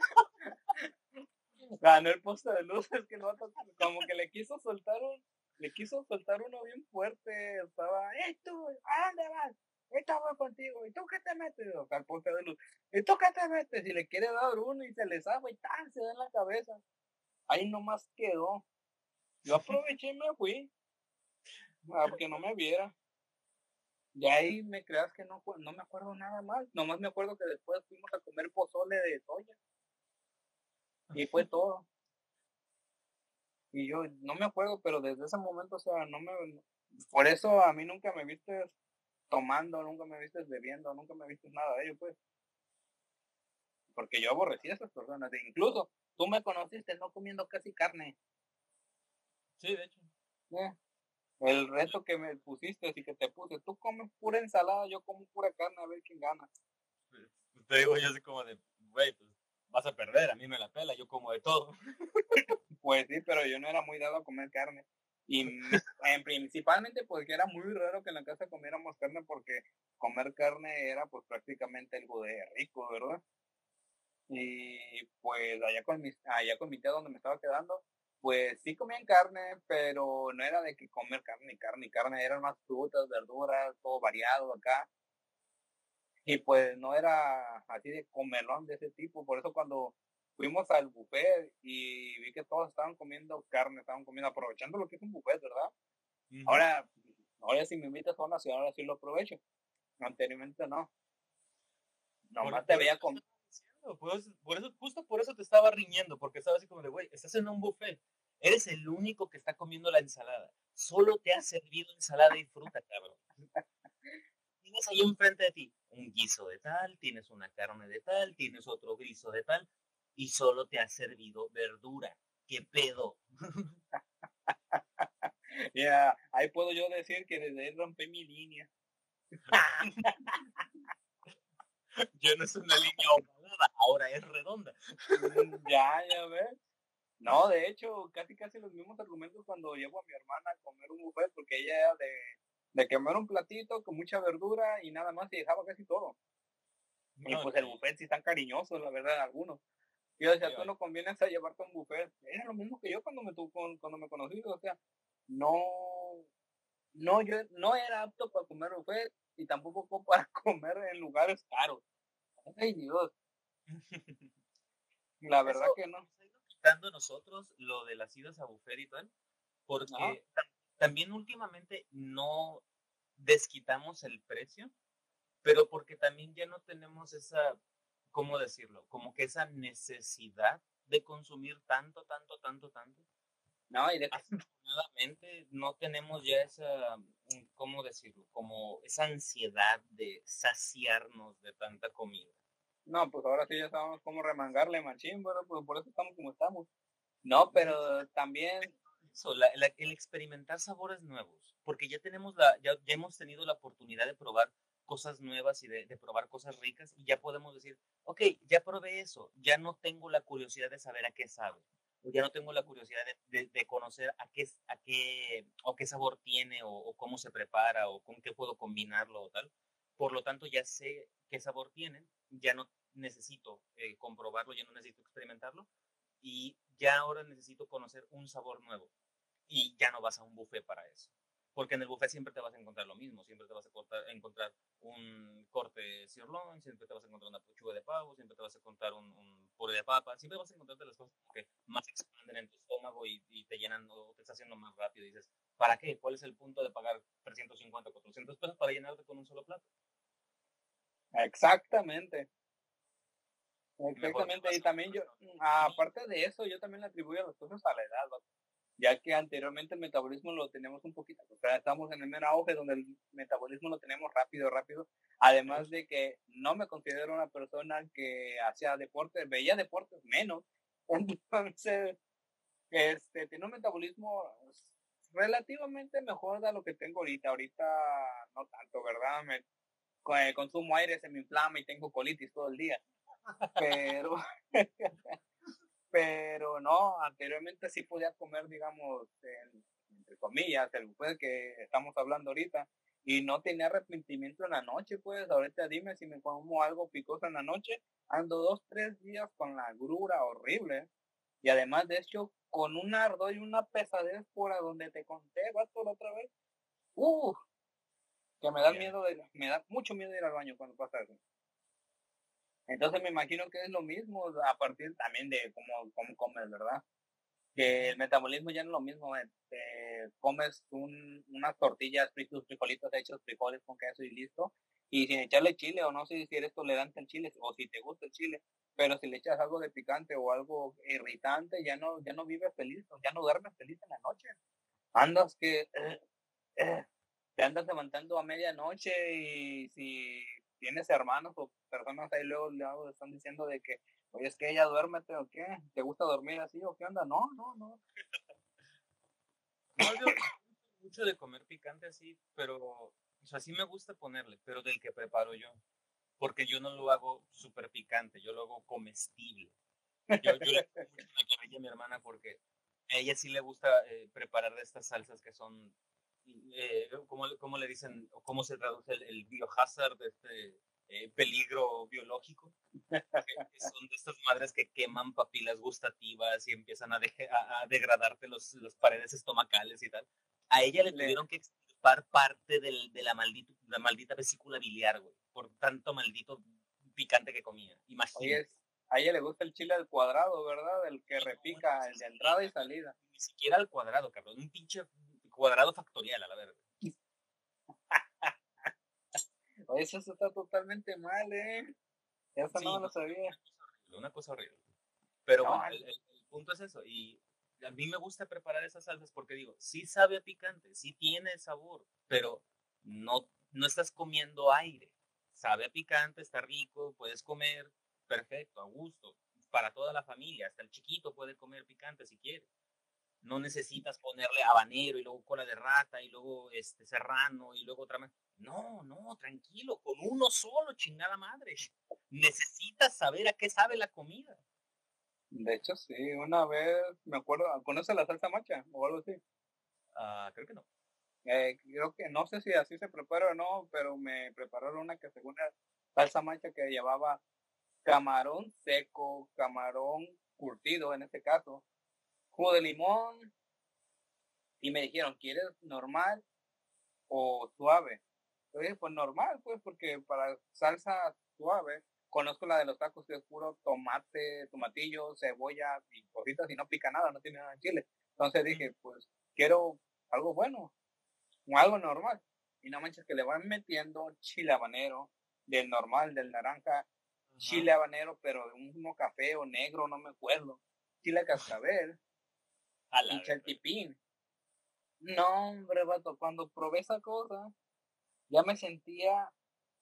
Speaker 1: Ganó el poste de luz, es que no, como que le quiso soltar un, le quiso soltar uno bien fuerte, estaba, ¡Ey tú! ¿A dónde vas? Estaba contigo, ¿y tú qué te metes? O sea, de luz, ¿y tú qué te metes? Y le quiere dar uno y se le sabe y tal, se da en la cabeza. Ahí nomás quedó. Yo aproveché y me fui. Ah, porque no me viera. De ahí me creas que no, no me acuerdo nada más. Nomás me acuerdo que después fuimos a comer pozole de soya. Y fue todo. Y yo no me acuerdo, pero desde ese momento, o sea, no me... Por eso a mí nunca me viste tomando, nunca me viste bebiendo, nunca me viste nada de ello, pues. Porque yo aborrecí a esas personas. E incluso tú me conociste no comiendo casi carne.
Speaker 2: Sí, de hecho.
Speaker 1: Eh, el reto que me pusiste y que te puse, tú comes pura ensalada, yo como pura carne, a ver quién gana.
Speaker 2: Te digo yo así como de, güey, pues vas a perder, a mí me la pela, yo como de todo.
Speaker 1: pues sí, pero yo no era muy dado a comer carne. Y principalmente porque era muy raro que en la casa comiéramos carne porque comer carne era pues prácticamente algo de rico, ¿verdad? Y pues allá con mi, allá con mi tía donde me estaba quedando, pues sí comían carne, pero no era de que comer carne carne carne, eran más frutas, verduras, todo variado acá. Y pues no era así de comelón de ese tipo, por eso cuando fuimos al buffet y vi que todos estaban comiendo carne, estaban comiendo, aprovechando lo que es un buffet, ¿verdad? Ahora, ahora si me invitas a una ciudad, ahora sí lo aprovecho. Anteriormente no. Nomás te veía comer
Speaker 2: por eso, justo por eso te estaba riñendo, porque estaba así como de, güey, estás en un buffet, eres el único que está comiendo la ensalada, solo te ha servido ensalada y fruta, cabrón. Tienes ahí enfrente de ti un guiso de tal, tienes una carne de tal, tienes otro guiso de tal, y solo te ha servido verdura. ¿Qué pedo?
Speaker 1: Ya, ahí puedo yo decir que desde ahí rompí mi línea.
Speaker 2: yo no es una línea ahora es redonda.
Speaker 1: Mm, ya, ya ves. No, de hecho, casi casi los mismos argumentos cuando llevo a mi hermana a comer un buffet, porque ella era de, de comer un platito con mucha verdura y nada más y dejaba casi todo. y pues el buffet sí están cariñosos, la verdad, algunos. Yo decía, tú no convienes a llevarte un buffet. Era lo mismo que yo cuando me cuando me conocí, o sea, no, no, yo no era apto para comer buffet y tampoco para comer en lugares caros. Ay Dios. La verdad que no.
Speaker 2: quitando nosotros lo de las idas a buffet y tal, porque también últimamente no desquitamos el precio, pero porque también ya no tenemos esa, ¿cómo decirlo? Como que esa necesidad de consumir tanto, tanto, tanto, tanto.
Speaker 1: No, y de
Speaker 2: afortunadamente no tenemos ya esa, ¿cómo decirlo? Como esa ansiedad de saciarnos de tanta comida.
Speaker 1: No, pues ahora sí ya sabemos cómo remangarle, machín, bueno, pues por eso estamos como estamos. No, pero también...
Speaker 2: Eso, el experimentar sabores nuevos, porque ya tenemos la, ya, ya, hemos tenido la oportunidad de probar cosas nuevas y de, de, probar cosas ricas y ya podemos decir, ok, ya probé eso, ya no tengo la curiosidad de saber a qué sabe, o ya no tengo la curiosidad de, de, conocer a qué, a qué, o qué sabor tiene, o, o, cómo se prepara, o con qué puedo combinarlo o tal. Por lo tanto, ya sé qué sabor tienen, ya no necesito eh, comprobarlo, ya no necesito experimentarlo y ya ahora necesito conocer un sabor nuevo y ya no vas a un buffet para eso. Porque en el buffet siempre te vas a encontrar lo mismo, siempre te vas a encontrar un corte sirloin, siempre te vas a encontrar una pechuga de pavo, siempre te vas a encontrar un, un puré de papa, siempre vas a encontrarte las cosas que más expanden en tu estómago y, y, te llenan o te está haciendo más rápido. Y dices, ¿para qué? ¿Cuál es el punto de pagar 350, 400 pesos para llenarte con un solo plato?
Speaker 1: Exactamente. Exactamente, y también yo, aparte de eso, yo también le atribuyo las cosas a la edad, ya que anteriormente el metabolismo lo tenemos un poquito, o sea, estamos en el mero auge donde el metabolismo lo tenemos rápido, rápido, además de que no me considero una persona que hacía deporte, veía deportes menos, entonces, este, tiene un metabolismo relativamente mejor de lo que tengo ahorita, ahorita no tanto, ¿verdad? Me, eh, consumo aire, se me inflama y tengo colitis todo el día. Pero pero no, anteriormente sí podía comer, digamos, entre comillas, el buffet que estamos hablando ahorita, y no tenía arrepentimiento en la noche, pues ahorita dime si me como algo picoso en la noche, ando dos, tres días con la grura horrible, y además de hecho, con un ardor y una pesadez por a donde te conté, vato, la otra vez, uff, que me da miedo, de, me da mucho miedo ir al baño cuando pasa eso. Entonces me imagino que es lo mismo a partir también de cómo, cómo comes, ¿verdad? Que el metabolismo ya no es lo mismo. Te comes un, unas tortillas, tus frijolitos hechos, frijoles con queso y listo. Y sin echarle chile, o no sé si eres tolerante al chile, o si te gusta el chile, pero si le echas algo de picante o algo irritante, ya no, ya no vives feliz, ya no duermes feliz en la noche. Andas que eh, eh, te andas levantando a medianoche y si tienes hermanos o personas ahí luego, luego están diciendo de que Oye, es que ella duérmete o qué? ¿Te gusta dormir así o qué onda? No, no, no.
Speaker 2: No, yo mucho de comer picante así, pero, o sea, me gusta ponerle, pero del que preparo yo. Porque yo no lo hago súper picante, yo lo hago comestible. Yo, yo le a mi hermana porque a ella sí le gusta eh, preparar de estas salsas que son, eh, ¿cómo, le dicen, o cómo se traduce el, el biohazard, este, eh, peligro biológico, son de estas madres que queman papilas gustativas y empiezan a, a, degradarte los, las paredes estomacales y tal. A ella le tuvieron que extirpar parte del, de la, maldita, la maldita vesícula biliar, güey, por tanto maldito picante que comía. Imagínate.
Speaker 1: a ella le gusta el chile al cuadrado, ¿verdad? El que repica, el de entrada y salida.
Speaker 2: Ni siquiera al cuadrado, cabrón. Un pinche cuadrado factorial, a la verdad.
Speaker 1: Eso está totalmente mal, ¿eh? Eso no lo sabía.
Speaker 2: Una cosa horrible. Pero bueno, el, punto es eso. Y a mí me gusta preparar esas salsas porque digo, sí sabe a picante, sí tiene sabor, pero no, no estás comiendo aire. Sabe a picante, está rico, puedes comer perfecto, a gusto, para toda la familia. Hasta el chiquito puede comer picante si quiere. No necesitas ponerle habanero y luego cola de rata y luego este serrano y luego otra más. No, no, tranquilo, con uno solo, chingada madre. Necesitas saber a qué sabe la comida.
Speaker 1: De hecho, sí, una vez, me acuerdo, ¿conoce la salsa macha o algo así?
Speaker 2: Ah, creo que no.
Speaker 1: Eh, creo que, no sé si así se prepara o no, pero me prepararon una que según era salsa macha que llevaba camarón seco, camarón curtido en este caso, jugo de limón, y me dijeron, ¿quieres normal o suave? pues normal, pues, porque para salsa suave, conozco la de los tacos que es puro tomate, tomatillo, cebolla y cositas y no pica nada, no tiene nada de chile. Entonces dije, pues, quiero algo bueno, algo normal. Y no manches que le van metiendo chile habanero, del normal, del naranja, chile habanero, pero de uno café o negro, no me acuerdo. Chile cascabel y chaltipín. No, hombre, vato, cuando probé esa cosa, ya me sentía,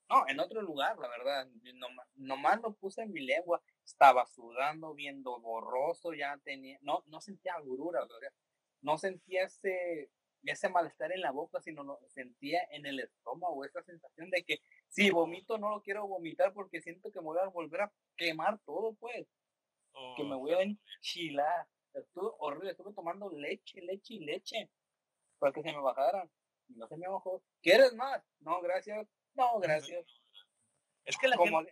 Speaker 1: no, en otro lugar, la verdad, nomás, nomás lo puse en mi lengua, estaba sudando, viendo borroso, ya tenía, no, no sentía agurura, no sentía ese, ese malestar en la boca, sino lo sentía en el estómago, esa sensación de que si vomito no lo quiero vomitar porque siento que me voy a volver a quemar todo, pues, que me voy a oh, enchilar. Estuve horrible, estuve tomando leche, leche y leche para que se me bajaran no se me bajó. ¿Quieres más? No, gracias. No, gracias.
Speaker 2: Es que la gente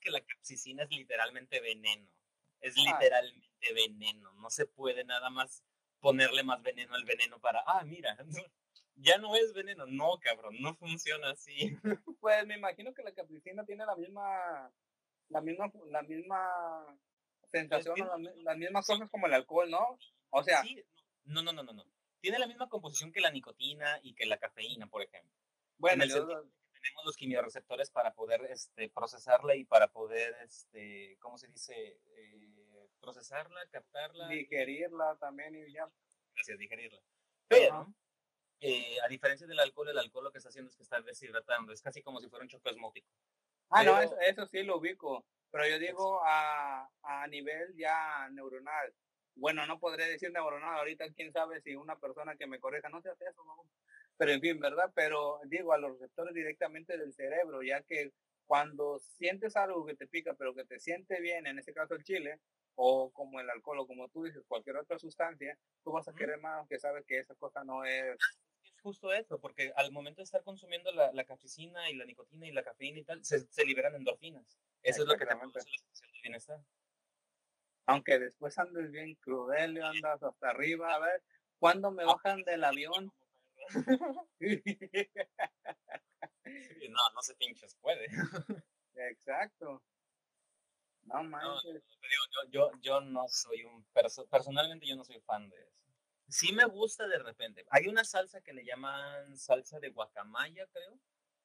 Speaker 2: que la capsicina es literalmente veneno. Es literalmente veneno. No se puede nada más ponerle más veneno al veneno para, ah, mira, ya no es veneno. No, cabrón, no funciona así.
Speaker 1: Pues me imagino que la capsicina tiene la misma, la misma, la misma sensación, las mismas cosas como el alcohol, ¿no? O sea,
Speaker 2: no, no, no, no, no tiene la misma composición que la nicotina y que la cafeína, por ejemplo.
Speaker 1: Bueno,
Speaker 2: tenemos los quimioreceptores para poder este, procesarla y para poder, este, ¿cómo se dice? Eh, procesarla, captarla.
Speaker 1: Digerirla también y ya.
Speaker 2: Gracias, digerirla. Pero, eh, a diferencia del alcohol, el alcohol lo que está haciendo es que está deshidratando. Es casi como si fuera un choque osmótico.
Speaker 1: Ah, no, eso, eso, sí lo ubico. Pero yo digo a, a nivel ya neuronal. Bueno, no podré decir neuronal ahorita, quién sabe si una persona que me corrija, no se hace eso, pero en fin, ¿verdad? Pero digo, a los receptores directamente del cerebro, ya que cuando sientes algo que te pica, pero que te siente bien, en este caso el chile, o como el alcohol, o como tú dices, cualquier otra sustancia, tú vas a querer más, aunque sabes que esa cosa no es...
Speaker 2: Justo eso, porque al momento de estar consumiendo la, la capsicina y la nicotina y la cafeína y tal, se, se liberan endorfinas. Eso es lo que te produce la sensación de bienestar
Speaker 1: aunque después andes bien crudel y andas hasta arriba, a ver, ¿cuándo me bajan del avión?
Speaker 2: no, no se pinches, puede.
Speaker 1: Exacto. No manches.
Speaker 2: yo, yo, yo no soy un, personalmente yo no soy fan de eso. Sí me gusta de repente. Hay una salsa que le llaman salsa de guacamaya, creo.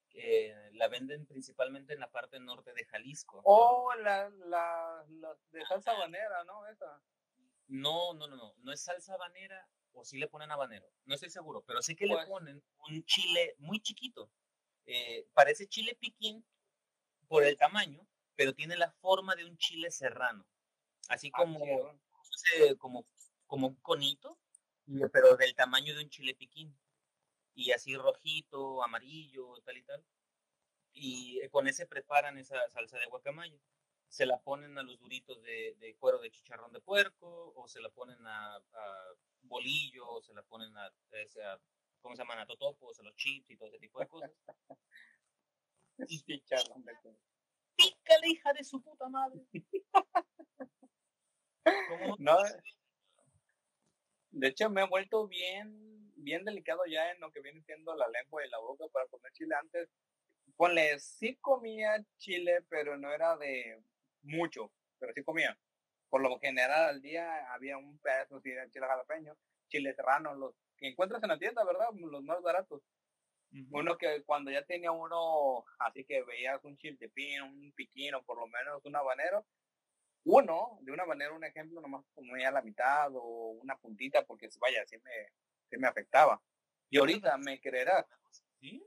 Speaker 2: Que la venden principalmente en la parte norte de Jalisco.
Speaker 1: Oh, la, la, la de salsa habanera, ¿no? Esa.
Speaker 2: No, no, no, no. No es salsa habanera o sí le ponen habanero. No estoy seguro, pero sí que le
Speaker 1: Pues
Speaker 2: ponen un chile muy chiquito. Eh, parece chile piquín por el tamaño, pero tiene la forma de un chile serrano. Así
Speaker 1: Ah,
Speaker 2: como, sé, como, como un conito, pero del tamaño de un chile piquín. Y así rojito, amarillo, tal y tal. Y eh, con ese preparan esa salsa de guacamaya. Se la ponen a los duritos de, de cuero de chicharrón de puerco, o se la ponen a, a bolillo, o se la ponen a, a- ¿cómo se llaman? A totopos, a los chips y todo ese tipo de cosas. Y
Speaker 1: Chicharrón de cuero.
Speaker 2: pícale, hija de su puta madre. ¿Cómo
Speaker 1: No, de hecho me he vuelto bien, bien delicado ya en lo que viene siendo la lengua y la boca para comer chile antes. Ponle, sí comía chile, pero no era de mucho, pero sí comía. Por lo general al día había un pedazo de chile jalapeño, chile serrano, los que encuentras en la tienda, ¿verdad? Los más baratos. Uno que cuando ya tenía uno, así que veías un chiltepín, un piquín o por lo menos un habanero, uno, de un habanero, un ejemplo, nomás comía la mitad o una puntita porque vaya, sí me, sí me afectaba. Y ahorita me creerás,
Speaker 2: ¿Sí?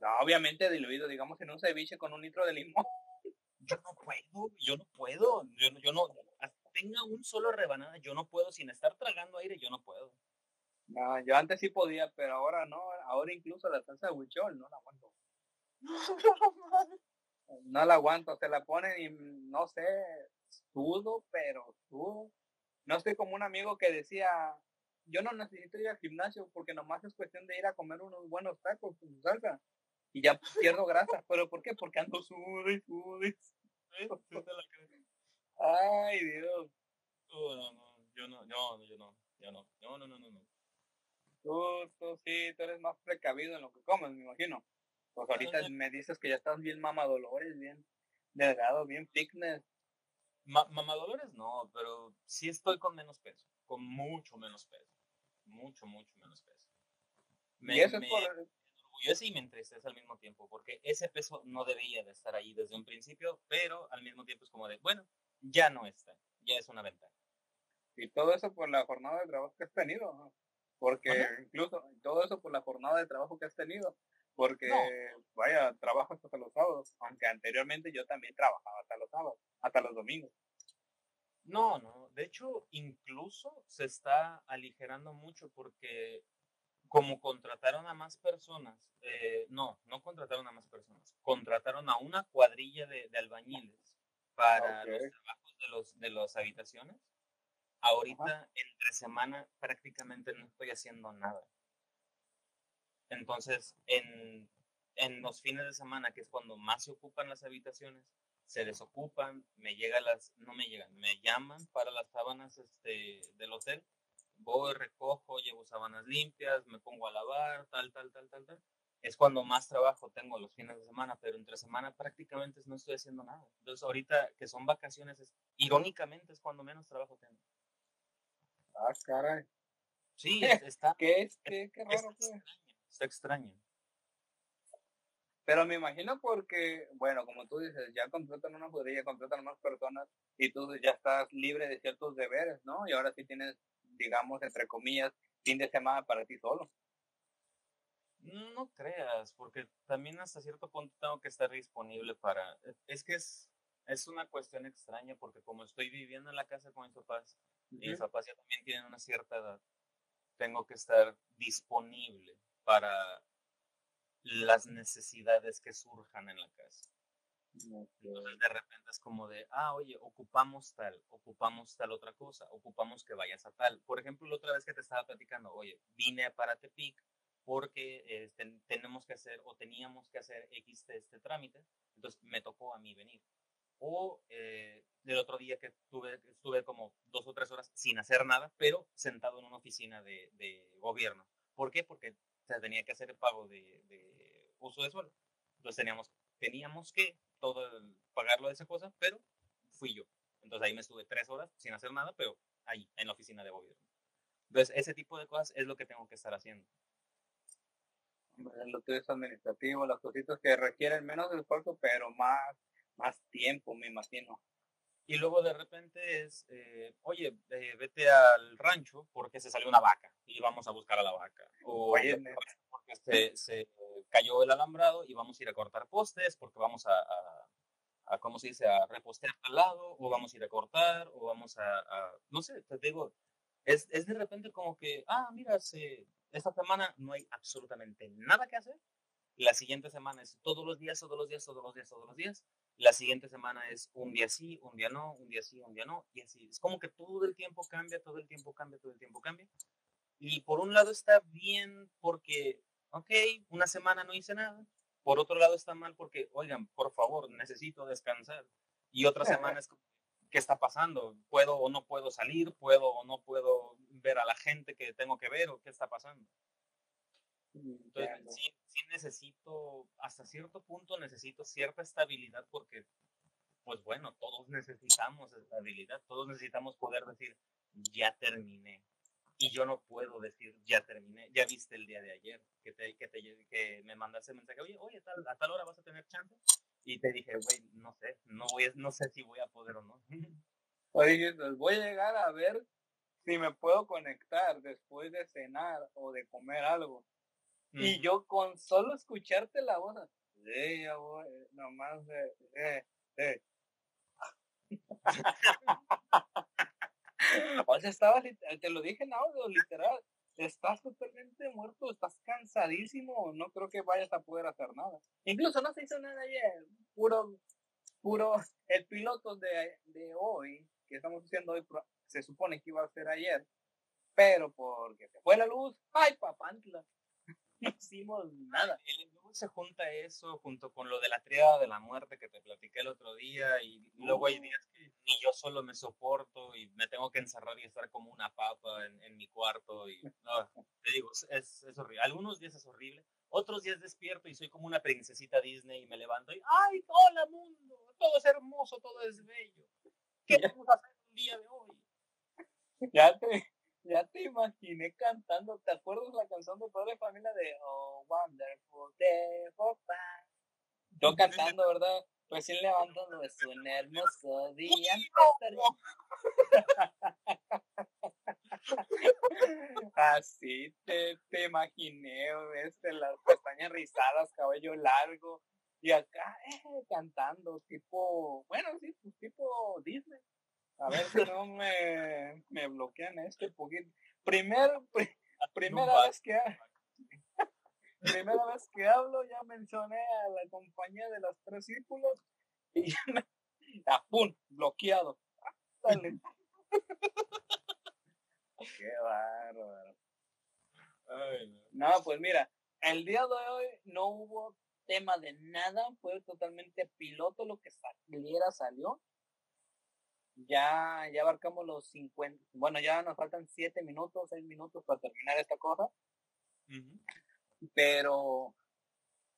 Speaker 1: no, obviamente diluido, digamos, en un ceviche con un litro de limón.
Speaker 2: Yo no puedo, yo no puedo, yo no, yo no, tenga un solo rebanada, yo no puedo, sin estar tragando aire, yo no puedo.
Speaker 1: No, yo antes sí podía, pero ahora no, ahora incluso la salsa de huichol no la aguanto. No la aguanto, se la ponen y mm, no sé, sudo, pero sudo. No estoy como un amigo que decía, yo no necesito ir al gimnasio porque nomás es cuestión de ir a comer unos buenos tacos con salsa y ya pierdo grasa. ¿Pero por qué? Porque ando sudo y sudo y
Speaker 2: ¿Sí? ¿Sí te la crees?
Speaker 1: Ay, Dios.
Speaker 2: Oh, no, no, yo no, no, yo no, yo no, no, no, no, no, no.
Speaker 1: Tú, tú sí, tú eres más precavido en lo que comes, me imagino. Pues ahorita me dices que ya estás bien mamadolores, bien delgado, bien fitness.
Speaker 2: Ma mamadolores no, pero sí estoy con menos peso, con mucho menos peso, mucho, mucho menos peso. Me,
Speaker 1: y eso
Speaker 2: me
Speaker 1: es por...
Speaker 2: enorgullece y me entristece al mismo tiempo, porque ese peso no debería de estar ahí desde un principio, pero al mismo tiempo es como de, bueno, ya no está, ya es una ventaja.
Speaker 1: Y todo eso por la jornada de trabajo que has tenido, ¿no? Porque
Speaker 2: Ajá.
Speaker 1: incluso todo eso por la jornada de trabajo que has tenido. Porque,
Speaker 2: No.
Speaker 1: vaya, trabajas hasta los sábados. Aunque anteriormente yo también trabajaba hasta los sábados, hasta los domingos.
Speaker 2: No, no, de hecho, incluso se está aligerando mucho porque como contrataron a más personas, eh, no, no contrataron a más personas, contrataron a una cuadrilla de, de albañiles para los trabajos de, los, de las habitaciones. Ahorita, entre semana, prácticamente no estoy haciendo nada. Entonces, en, en los fines de semana, que es cuando más se ocupan las habitaciones, se desocupan, me llegan las, no me llegan, me llaman para las sábanas este, del hotel, voy, recojo, llevo sábanas limpias, me pongo a lavar, tal, tal, tal, tal, tal. Es cuando más trabajo tengo los fines de semana, pero entre semana prácticamente no estoy haciendo nada. Entonces ahorita que son vacaciones, es- irónicamente es cuando menos trabajo tengo.
Speaker 1: Ah, caray.
Speaker 2: Sí, es- está,
Speaker 1: ¿Qué es? ¿Qué, qué raro? pues.
Speaker 2: extraño, está extraño.
Speaker 1: Pero me imagino porque, bueno, como tú dices, ya contratan una cuadrilla, contratan más personas y tú ya estás libre de ciertos deberes, ¿no? Y ahora sí tienes, digamos, entre comillas, fin de semana para ti solo.
Speaker 2: No creas, porque también hasta cierto punto tengo que estar disponible para... Es que es, es una cuestión extraña porque como estoy viviendo en la casa con mis papás y mis papás ya también tienen una cierta edad, tengo que estar disponible para las necesidades que surjan en la casa. Entonces de repente es como de, ah, oye, ocupamos tal, ocupamos tal otra cosa, ocupamos que vayas a tal. Por ejemplo, la otra vez que te estaba platicando, oye, vine para Tepic porque eh, ten- tenemos que hacer o teníamos que hacer X de este trámite, entonces me tocó a mí venir. O eh, el otro día que tuve, estuve como dos o tres horas sin hacer nada, pero sentado en una oficina de, de gobierno. ¿Por qué? Porque se tenía que hacer el pago de, de uso de suelo. Entonces teníamos, teníamos que todo el- pagarlo de esa cosa, pero fui yo. Entonces ahí me estuve tres horas sin hacer nada, pero ahí, en la oficina de gobierno. Entonces, ese tipo de cosas es lo que tengo que estar haciendo.
Speaker 1: Lo que es administrativo, las cositas que requieren menos esfuerzo, pero más, más tiempo, me imagino.
Speaker 2: Y luego de repente es, eh, oye, eh, vete al rancho porque se salió una vaca y vamos a buscar a la vaca. O porque se, se, cayó el alambrado y vamos a ir a cortar postes porque vamos a, a, ¿cómo se dice?, a repostear al lado, o vamos a ir a cortar, o vamos a, no sé, te digo, es, es de repente como que, ah, mira, se, esta semana no hay absolutamente nada que hacer. La siguiente semana es todos los días, todos los días, todos los días, todos los días. La siguiente semana es un día sí, un día no, un día sí, un día no, y así. Es como que todo el tiempo cambia, todo el tiempo cambia, todo el tiempo cambia. Y por un lado está bien porque, ok, una semana no hice nada. Por otro lado está mal porque, oigan, por favor, necesito descansar. Y otra semana es, ¿qué está pasando? ¿Puedo o no puedo salir? ¿Puedo o no puedo ver a la gente que tengo que ver? ¿O qué está pasando? Entonces, sí, necesito, hasta cierto punto necesito cierta estabilidad porque, pues bueno, todos necesitamos estabilidad, todos necesitamos poder decir, ya terminé. Y yo no puedo decir, ya terminé, ya viste el día de ayer, que, te, que, te, que me mandaste mensaje, oye, oye, a tal hora vas a tener chance. Y te dije, güey, no sé, no, voy, no sé si voy a poder o no.
Speaker 1: Oye, pues voy a llegar a ver si me puedo conectar después de cenar o de comer algo. Y yo con solo escucharte la voz, eh, nomás, eh, eh, o sea, estaba, te lo dije en audio, literal, estás totalmente muerto, estás cansadísimo, no creo que vayas a poder hacer nada. Incluso no se hizo nada ayer, puro, puro, el piloto de, de hoy, que estamos haciendo hoy, se supone que iba a ser ayer, pero porque se fue la luz, ¡ay, papantla! Hicimos nada.
Speaker 2: Luego se junta eso junto con lo de la triada de la muerte que te platiqué el otro día y luego hay días que ni yo solo me soporto y me tengo que encerrar y estar como una papa en, mi cuarto y no, te digo, es, es, horrible. Algunos días es horrible, otros días despierto y soy como una princesita Disney y me levanto y ¡ay, hola mundo! Todo es hermoso, todo es bello. ¿Qué vamos a hacer un día de hoy?
Speaker 1: Ya te, ya te imaginé cantando. ¿Te acuerdas la canción de Padre Familia de Oh Wonderful Day for Yo cantando, ¿verdad? Recién levantando es un hermoso día. Así te, te imaginé, este, las pestañas rizadas, cabello largo, y acá eh, cantando, tipo, bueno, sí, pues tipo Disney. A ver si no me, me bloquean este poquito. Primer, primera vez que primera vez que hablo, ya mencioné a la compañía de los tres círculos y ya me, ¡pum! bloqueado. Dale. Qué bárbaro. no. no, pues mira, el día de hoy no hubo tema de nada, fue totalmente piloto, lo que saliera salió ya, ya abarcamos los 50, bueno, ya nos faltan 7 minutos, 6 minutos para terminar esta cosa. Pero,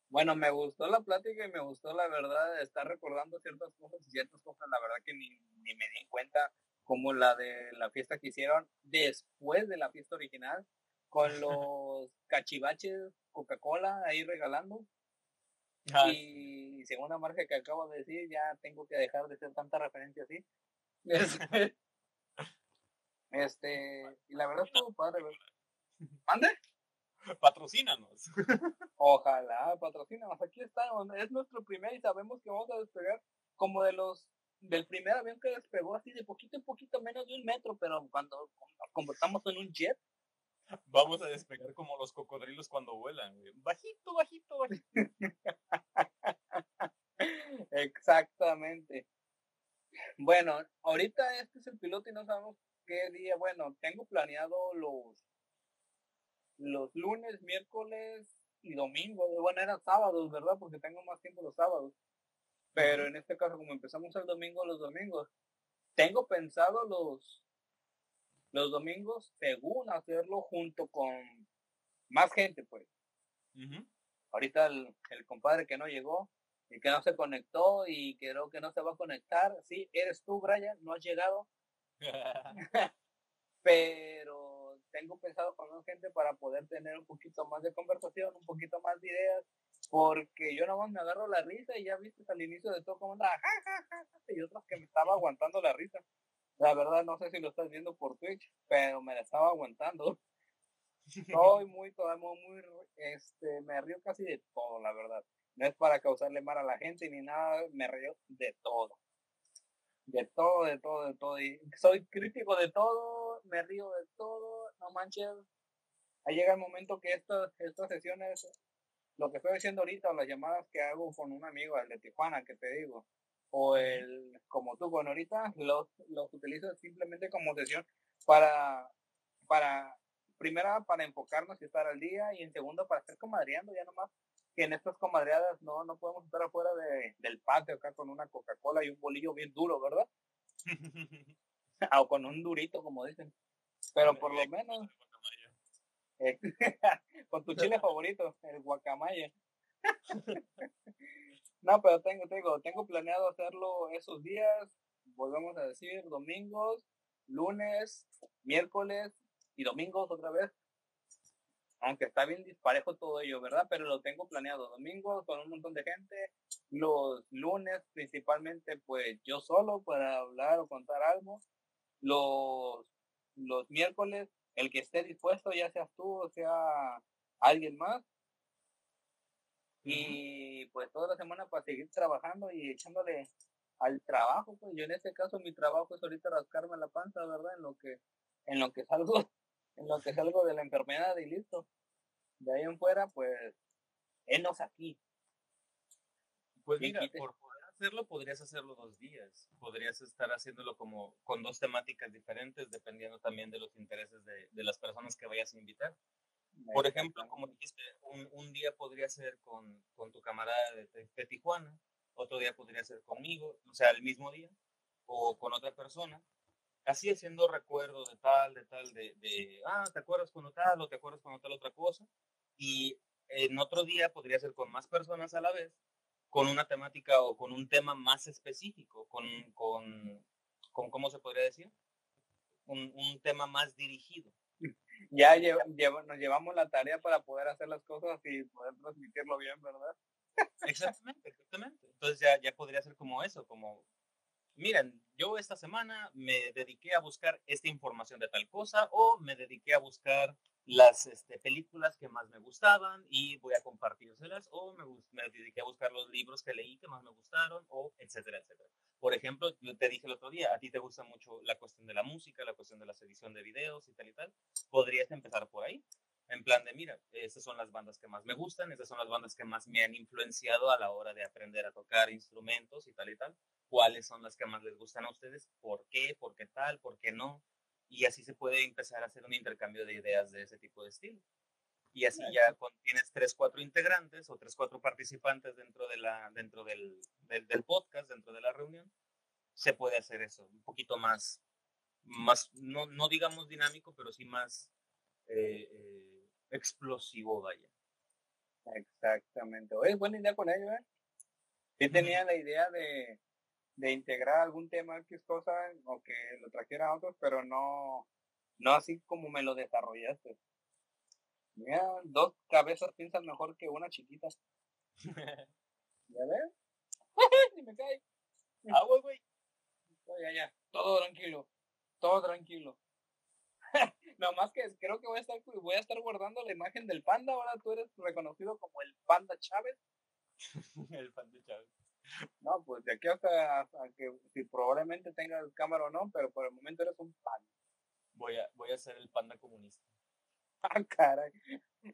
Speaker 1: bueno, me gustó la plática y me gustó la verdad de estar recordando ciertas cosas y ciertas cosas, la verdad que ni, ni me di cuenta, como la de la fiesta que hicieron después de la fiesta original, con los cachivaches Coca-Cola ahí regalando. Ah, y según la marca que acabo de decir, ya tengo que dejar de hacer tanta referencia así. Este, y la verdad estuvo padre, ¿Mande?
Speaker 2: Patrocínanos.
Speaker 1: Ojalá, patrocínanos. Aquí está, es nuestro primer y sabemos que vamos a despegar como de los del primer avión que despegó así de poquito en poquito menos de un metro, pero cuando nos convertamos en un jet.
Speaker 2: Vamos a despegar como los cocodrilos cuando vuelan. Bajito, bajito, bajito.
Speaker 1: Exactamente. Bueno, ahorita este es el piloto y no sabemos qué día. Bueno, tengo planeado los los lunes, miércoles y domingo. Bueno, eran sábados, ¿verdad? Porque tengo más tiempo los sábados. Pero en este caso, como empezamos el domingo, los domingos, tengo pensado los los domingos, según hacerlo junto con más gente, pues. Ahorita el, el compadre que no llegó, y que no se conectó y creo que no se va a conectar. Sí, eres tú, Brian, no has llegado. Pero tengo pensado con gente para poder tener un poquito más de conversación, un poquito más de ideas, porque yo nomás me agarro la risa y ya viste al inicio de todo como andaba, y otros que me estaba aguantando la risa. La verdad no sé si lo estás viendo por Twitch, pero me la estaba aguantando. Soy muy, muy, muy, este, me río casi de todo, la verdad. No es para causarle mal a la gente ni nada, me río de todo. De todo, de todo, de todo. Y soy crítico de todo, me río de todo, no manches. Ahí llega el momento que estas, estas sesiones, lo que estoy diciendo ahorita, las llamadas que hago con un amigo, el de Tijuana, que te digo, o el, como tú, con ahorita, los, los utilizo simplemente como sesión para, para, primera, para enfocarnos y estar al día, y en segundo, para estar comadreando ya nomás que en estas comadreadas no, no podemos estar afuera de, del patio acá con una Coca-Cola y un bolillo bien duro, ¿verdad? o con un durito, como dicen. Pero por lo menos... Eh, con tu chile favorito, el guacamaya. no, pero tengo, tengo, tengo planeado hacerlo esos días, volvemos a decir, domingos, lunes, miércoles y domingos otra vez aunque está bien disparejo todo ello, ¿verdad? Pero lo tengo planeado domingos con un montón de gente, los lunes principalmente pues yo solo para hablar o contar algo, los, los miércoles el que esté dispuesto, ya seas tú o sea alguien más, y pues toda la semana para seguir trabajando y echándole al trabajo, pues yo en este caso mi trabajo es ahorita rascarme la panza, ¿verdad? En lo que, en lo que salgo en lo que es algo de la enfermedad y listo. De ahí en fuera, pues, enos aquí.
Speaker 2: Pues mira, por poder hacerlo, podrías hacerlo dos días. Podrías estar haciéndolo como con dos temáticas diferentes, dependiendo también de los intereses de, de las personas que vayas a invitar. Por ejemplo, como dijiste, un, un día podría ser con, con tu camarada de, de, Tijuana, otro día podría ser conmigo, o sea, el mismo día, o con otra persona, así haciendo recuerdo de tal, de tal, de, de, ah, ¿te acuerdas cuando tal o te acuerdas cuando tal otra cosa? Y en otro día podría ser con más personas a la vez, con una temática o con un tema más específico, con, con, con ¿cómo se podría decir? Un, un tema más dirigido.
Speaker 1: Ya nos llevamos la tarea para poder hacer las cosas y poder transmitirlo bien, ¿verdad?
Speaker 2: Exactamente, exactamente. Entonces ya, ya podría ser como eso, como miren, yo esta semana me dediqué a buscar esta información de tal cosa o me dediqué a buscar las este, películas que más me gustaban y voy a compartírselas o me, me, dediqué a buscar los libros que leí que más me gustaron o etcétera, etcétera. Por ejemplo, yo te dije el otro día, a ti te gusta mucho la cuestión de la música, la cuestión de la edición de videos y tal y tal. Podrías empezar por ahí. En plan de, mira, estas son las bandas que más me gustan, estas son las bandas que más me han influenciado a la hora de aprender a tocar instrumentos y tal y tal cuáles son las que más les gustan a ustedes, por qué, por qué tal, por qué no. Y así se puede empezar a hacer un intercambio de ideas de ese tipo de estilo. Y así ya cuando tienes tres, cuatro integrantes o tres, cuatro participantes dentro, de la, dentro del, del, podcast, dentro de la reunión, se puede hacer eso, un poquito más, más no, no digamos dinámico, pero sí más eh, eh, explosivo, vaya.
Speaker 1: Exactamente. Oye, buena idea con ello, ¿eh? Sí tenía la idea de, de integrar algún tema es cosa o que lo trajera a otros, pero no, no así como me lo desarrollaste. Mira, dos cabezas piensan mejor que una chiquita. ¿Ya ves? Ni me cae.
Speaker 2: Ah, güey, güey.
Speaker 1: Ya, ya. Todo tranquilo. Todo tranquilo. más que creo que voy a estar voy a estar guardando la imagen del panda. Ahora tú eres reconocido como el panda Chávez.
Speaker 2: el panda Chávez.
Speaker 1: No, pues de aquí hasta, que si probablemente tengas cámara o no, pero por el momento eres un panda.
Speaker 2: Voy a, voy a ser el panda comunista.
Speaker 1: Ah, caray.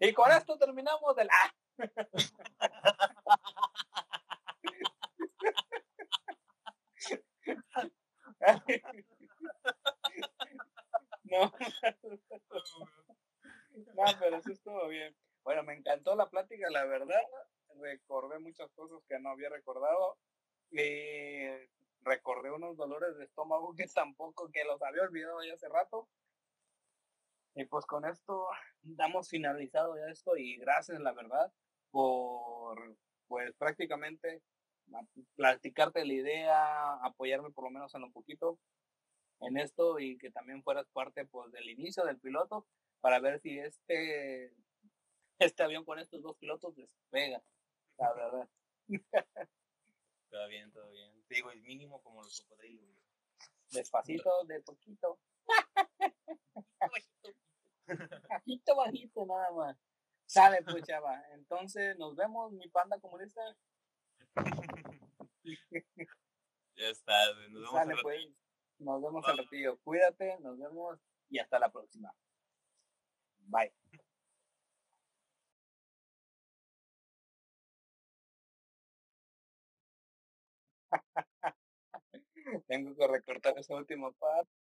Speaker 1: Y con esto terminamos el ¡Ah! no. no, pero eso estuvo bien. Bueno, me encantó la plática, la verdad recordé muchas cosas que no había recordado. y recordé unos dolores de estómago que tampoco, que los había olvidado ya hace rato. Y pues con esto damos finalizado ya esto y gracias, la verdad, por pues prácticamente platicarte la idea, apoyarme por lo menos en un poquito en esto y que también fueras parte pues del inicio del piloto para ver si este, este avión con estos dos pilotos despega, la verdad.
Speaker 2: Todo bien, todo bien. Digo, es mínimo como los cocodrilos.
Speaker 1: Despacito, de poquito. bajito, bajito, nada más. Sale pues, chava. Entonces, nos vemos, mi panda comunista.
Speaker 2: ya está, nos vemos
Speaker 1: Sale, pues. Nos vemos al ratillo. Cuídate, nos vemos y hasta la próxima. Bye. Tengo que recortar esa última parte.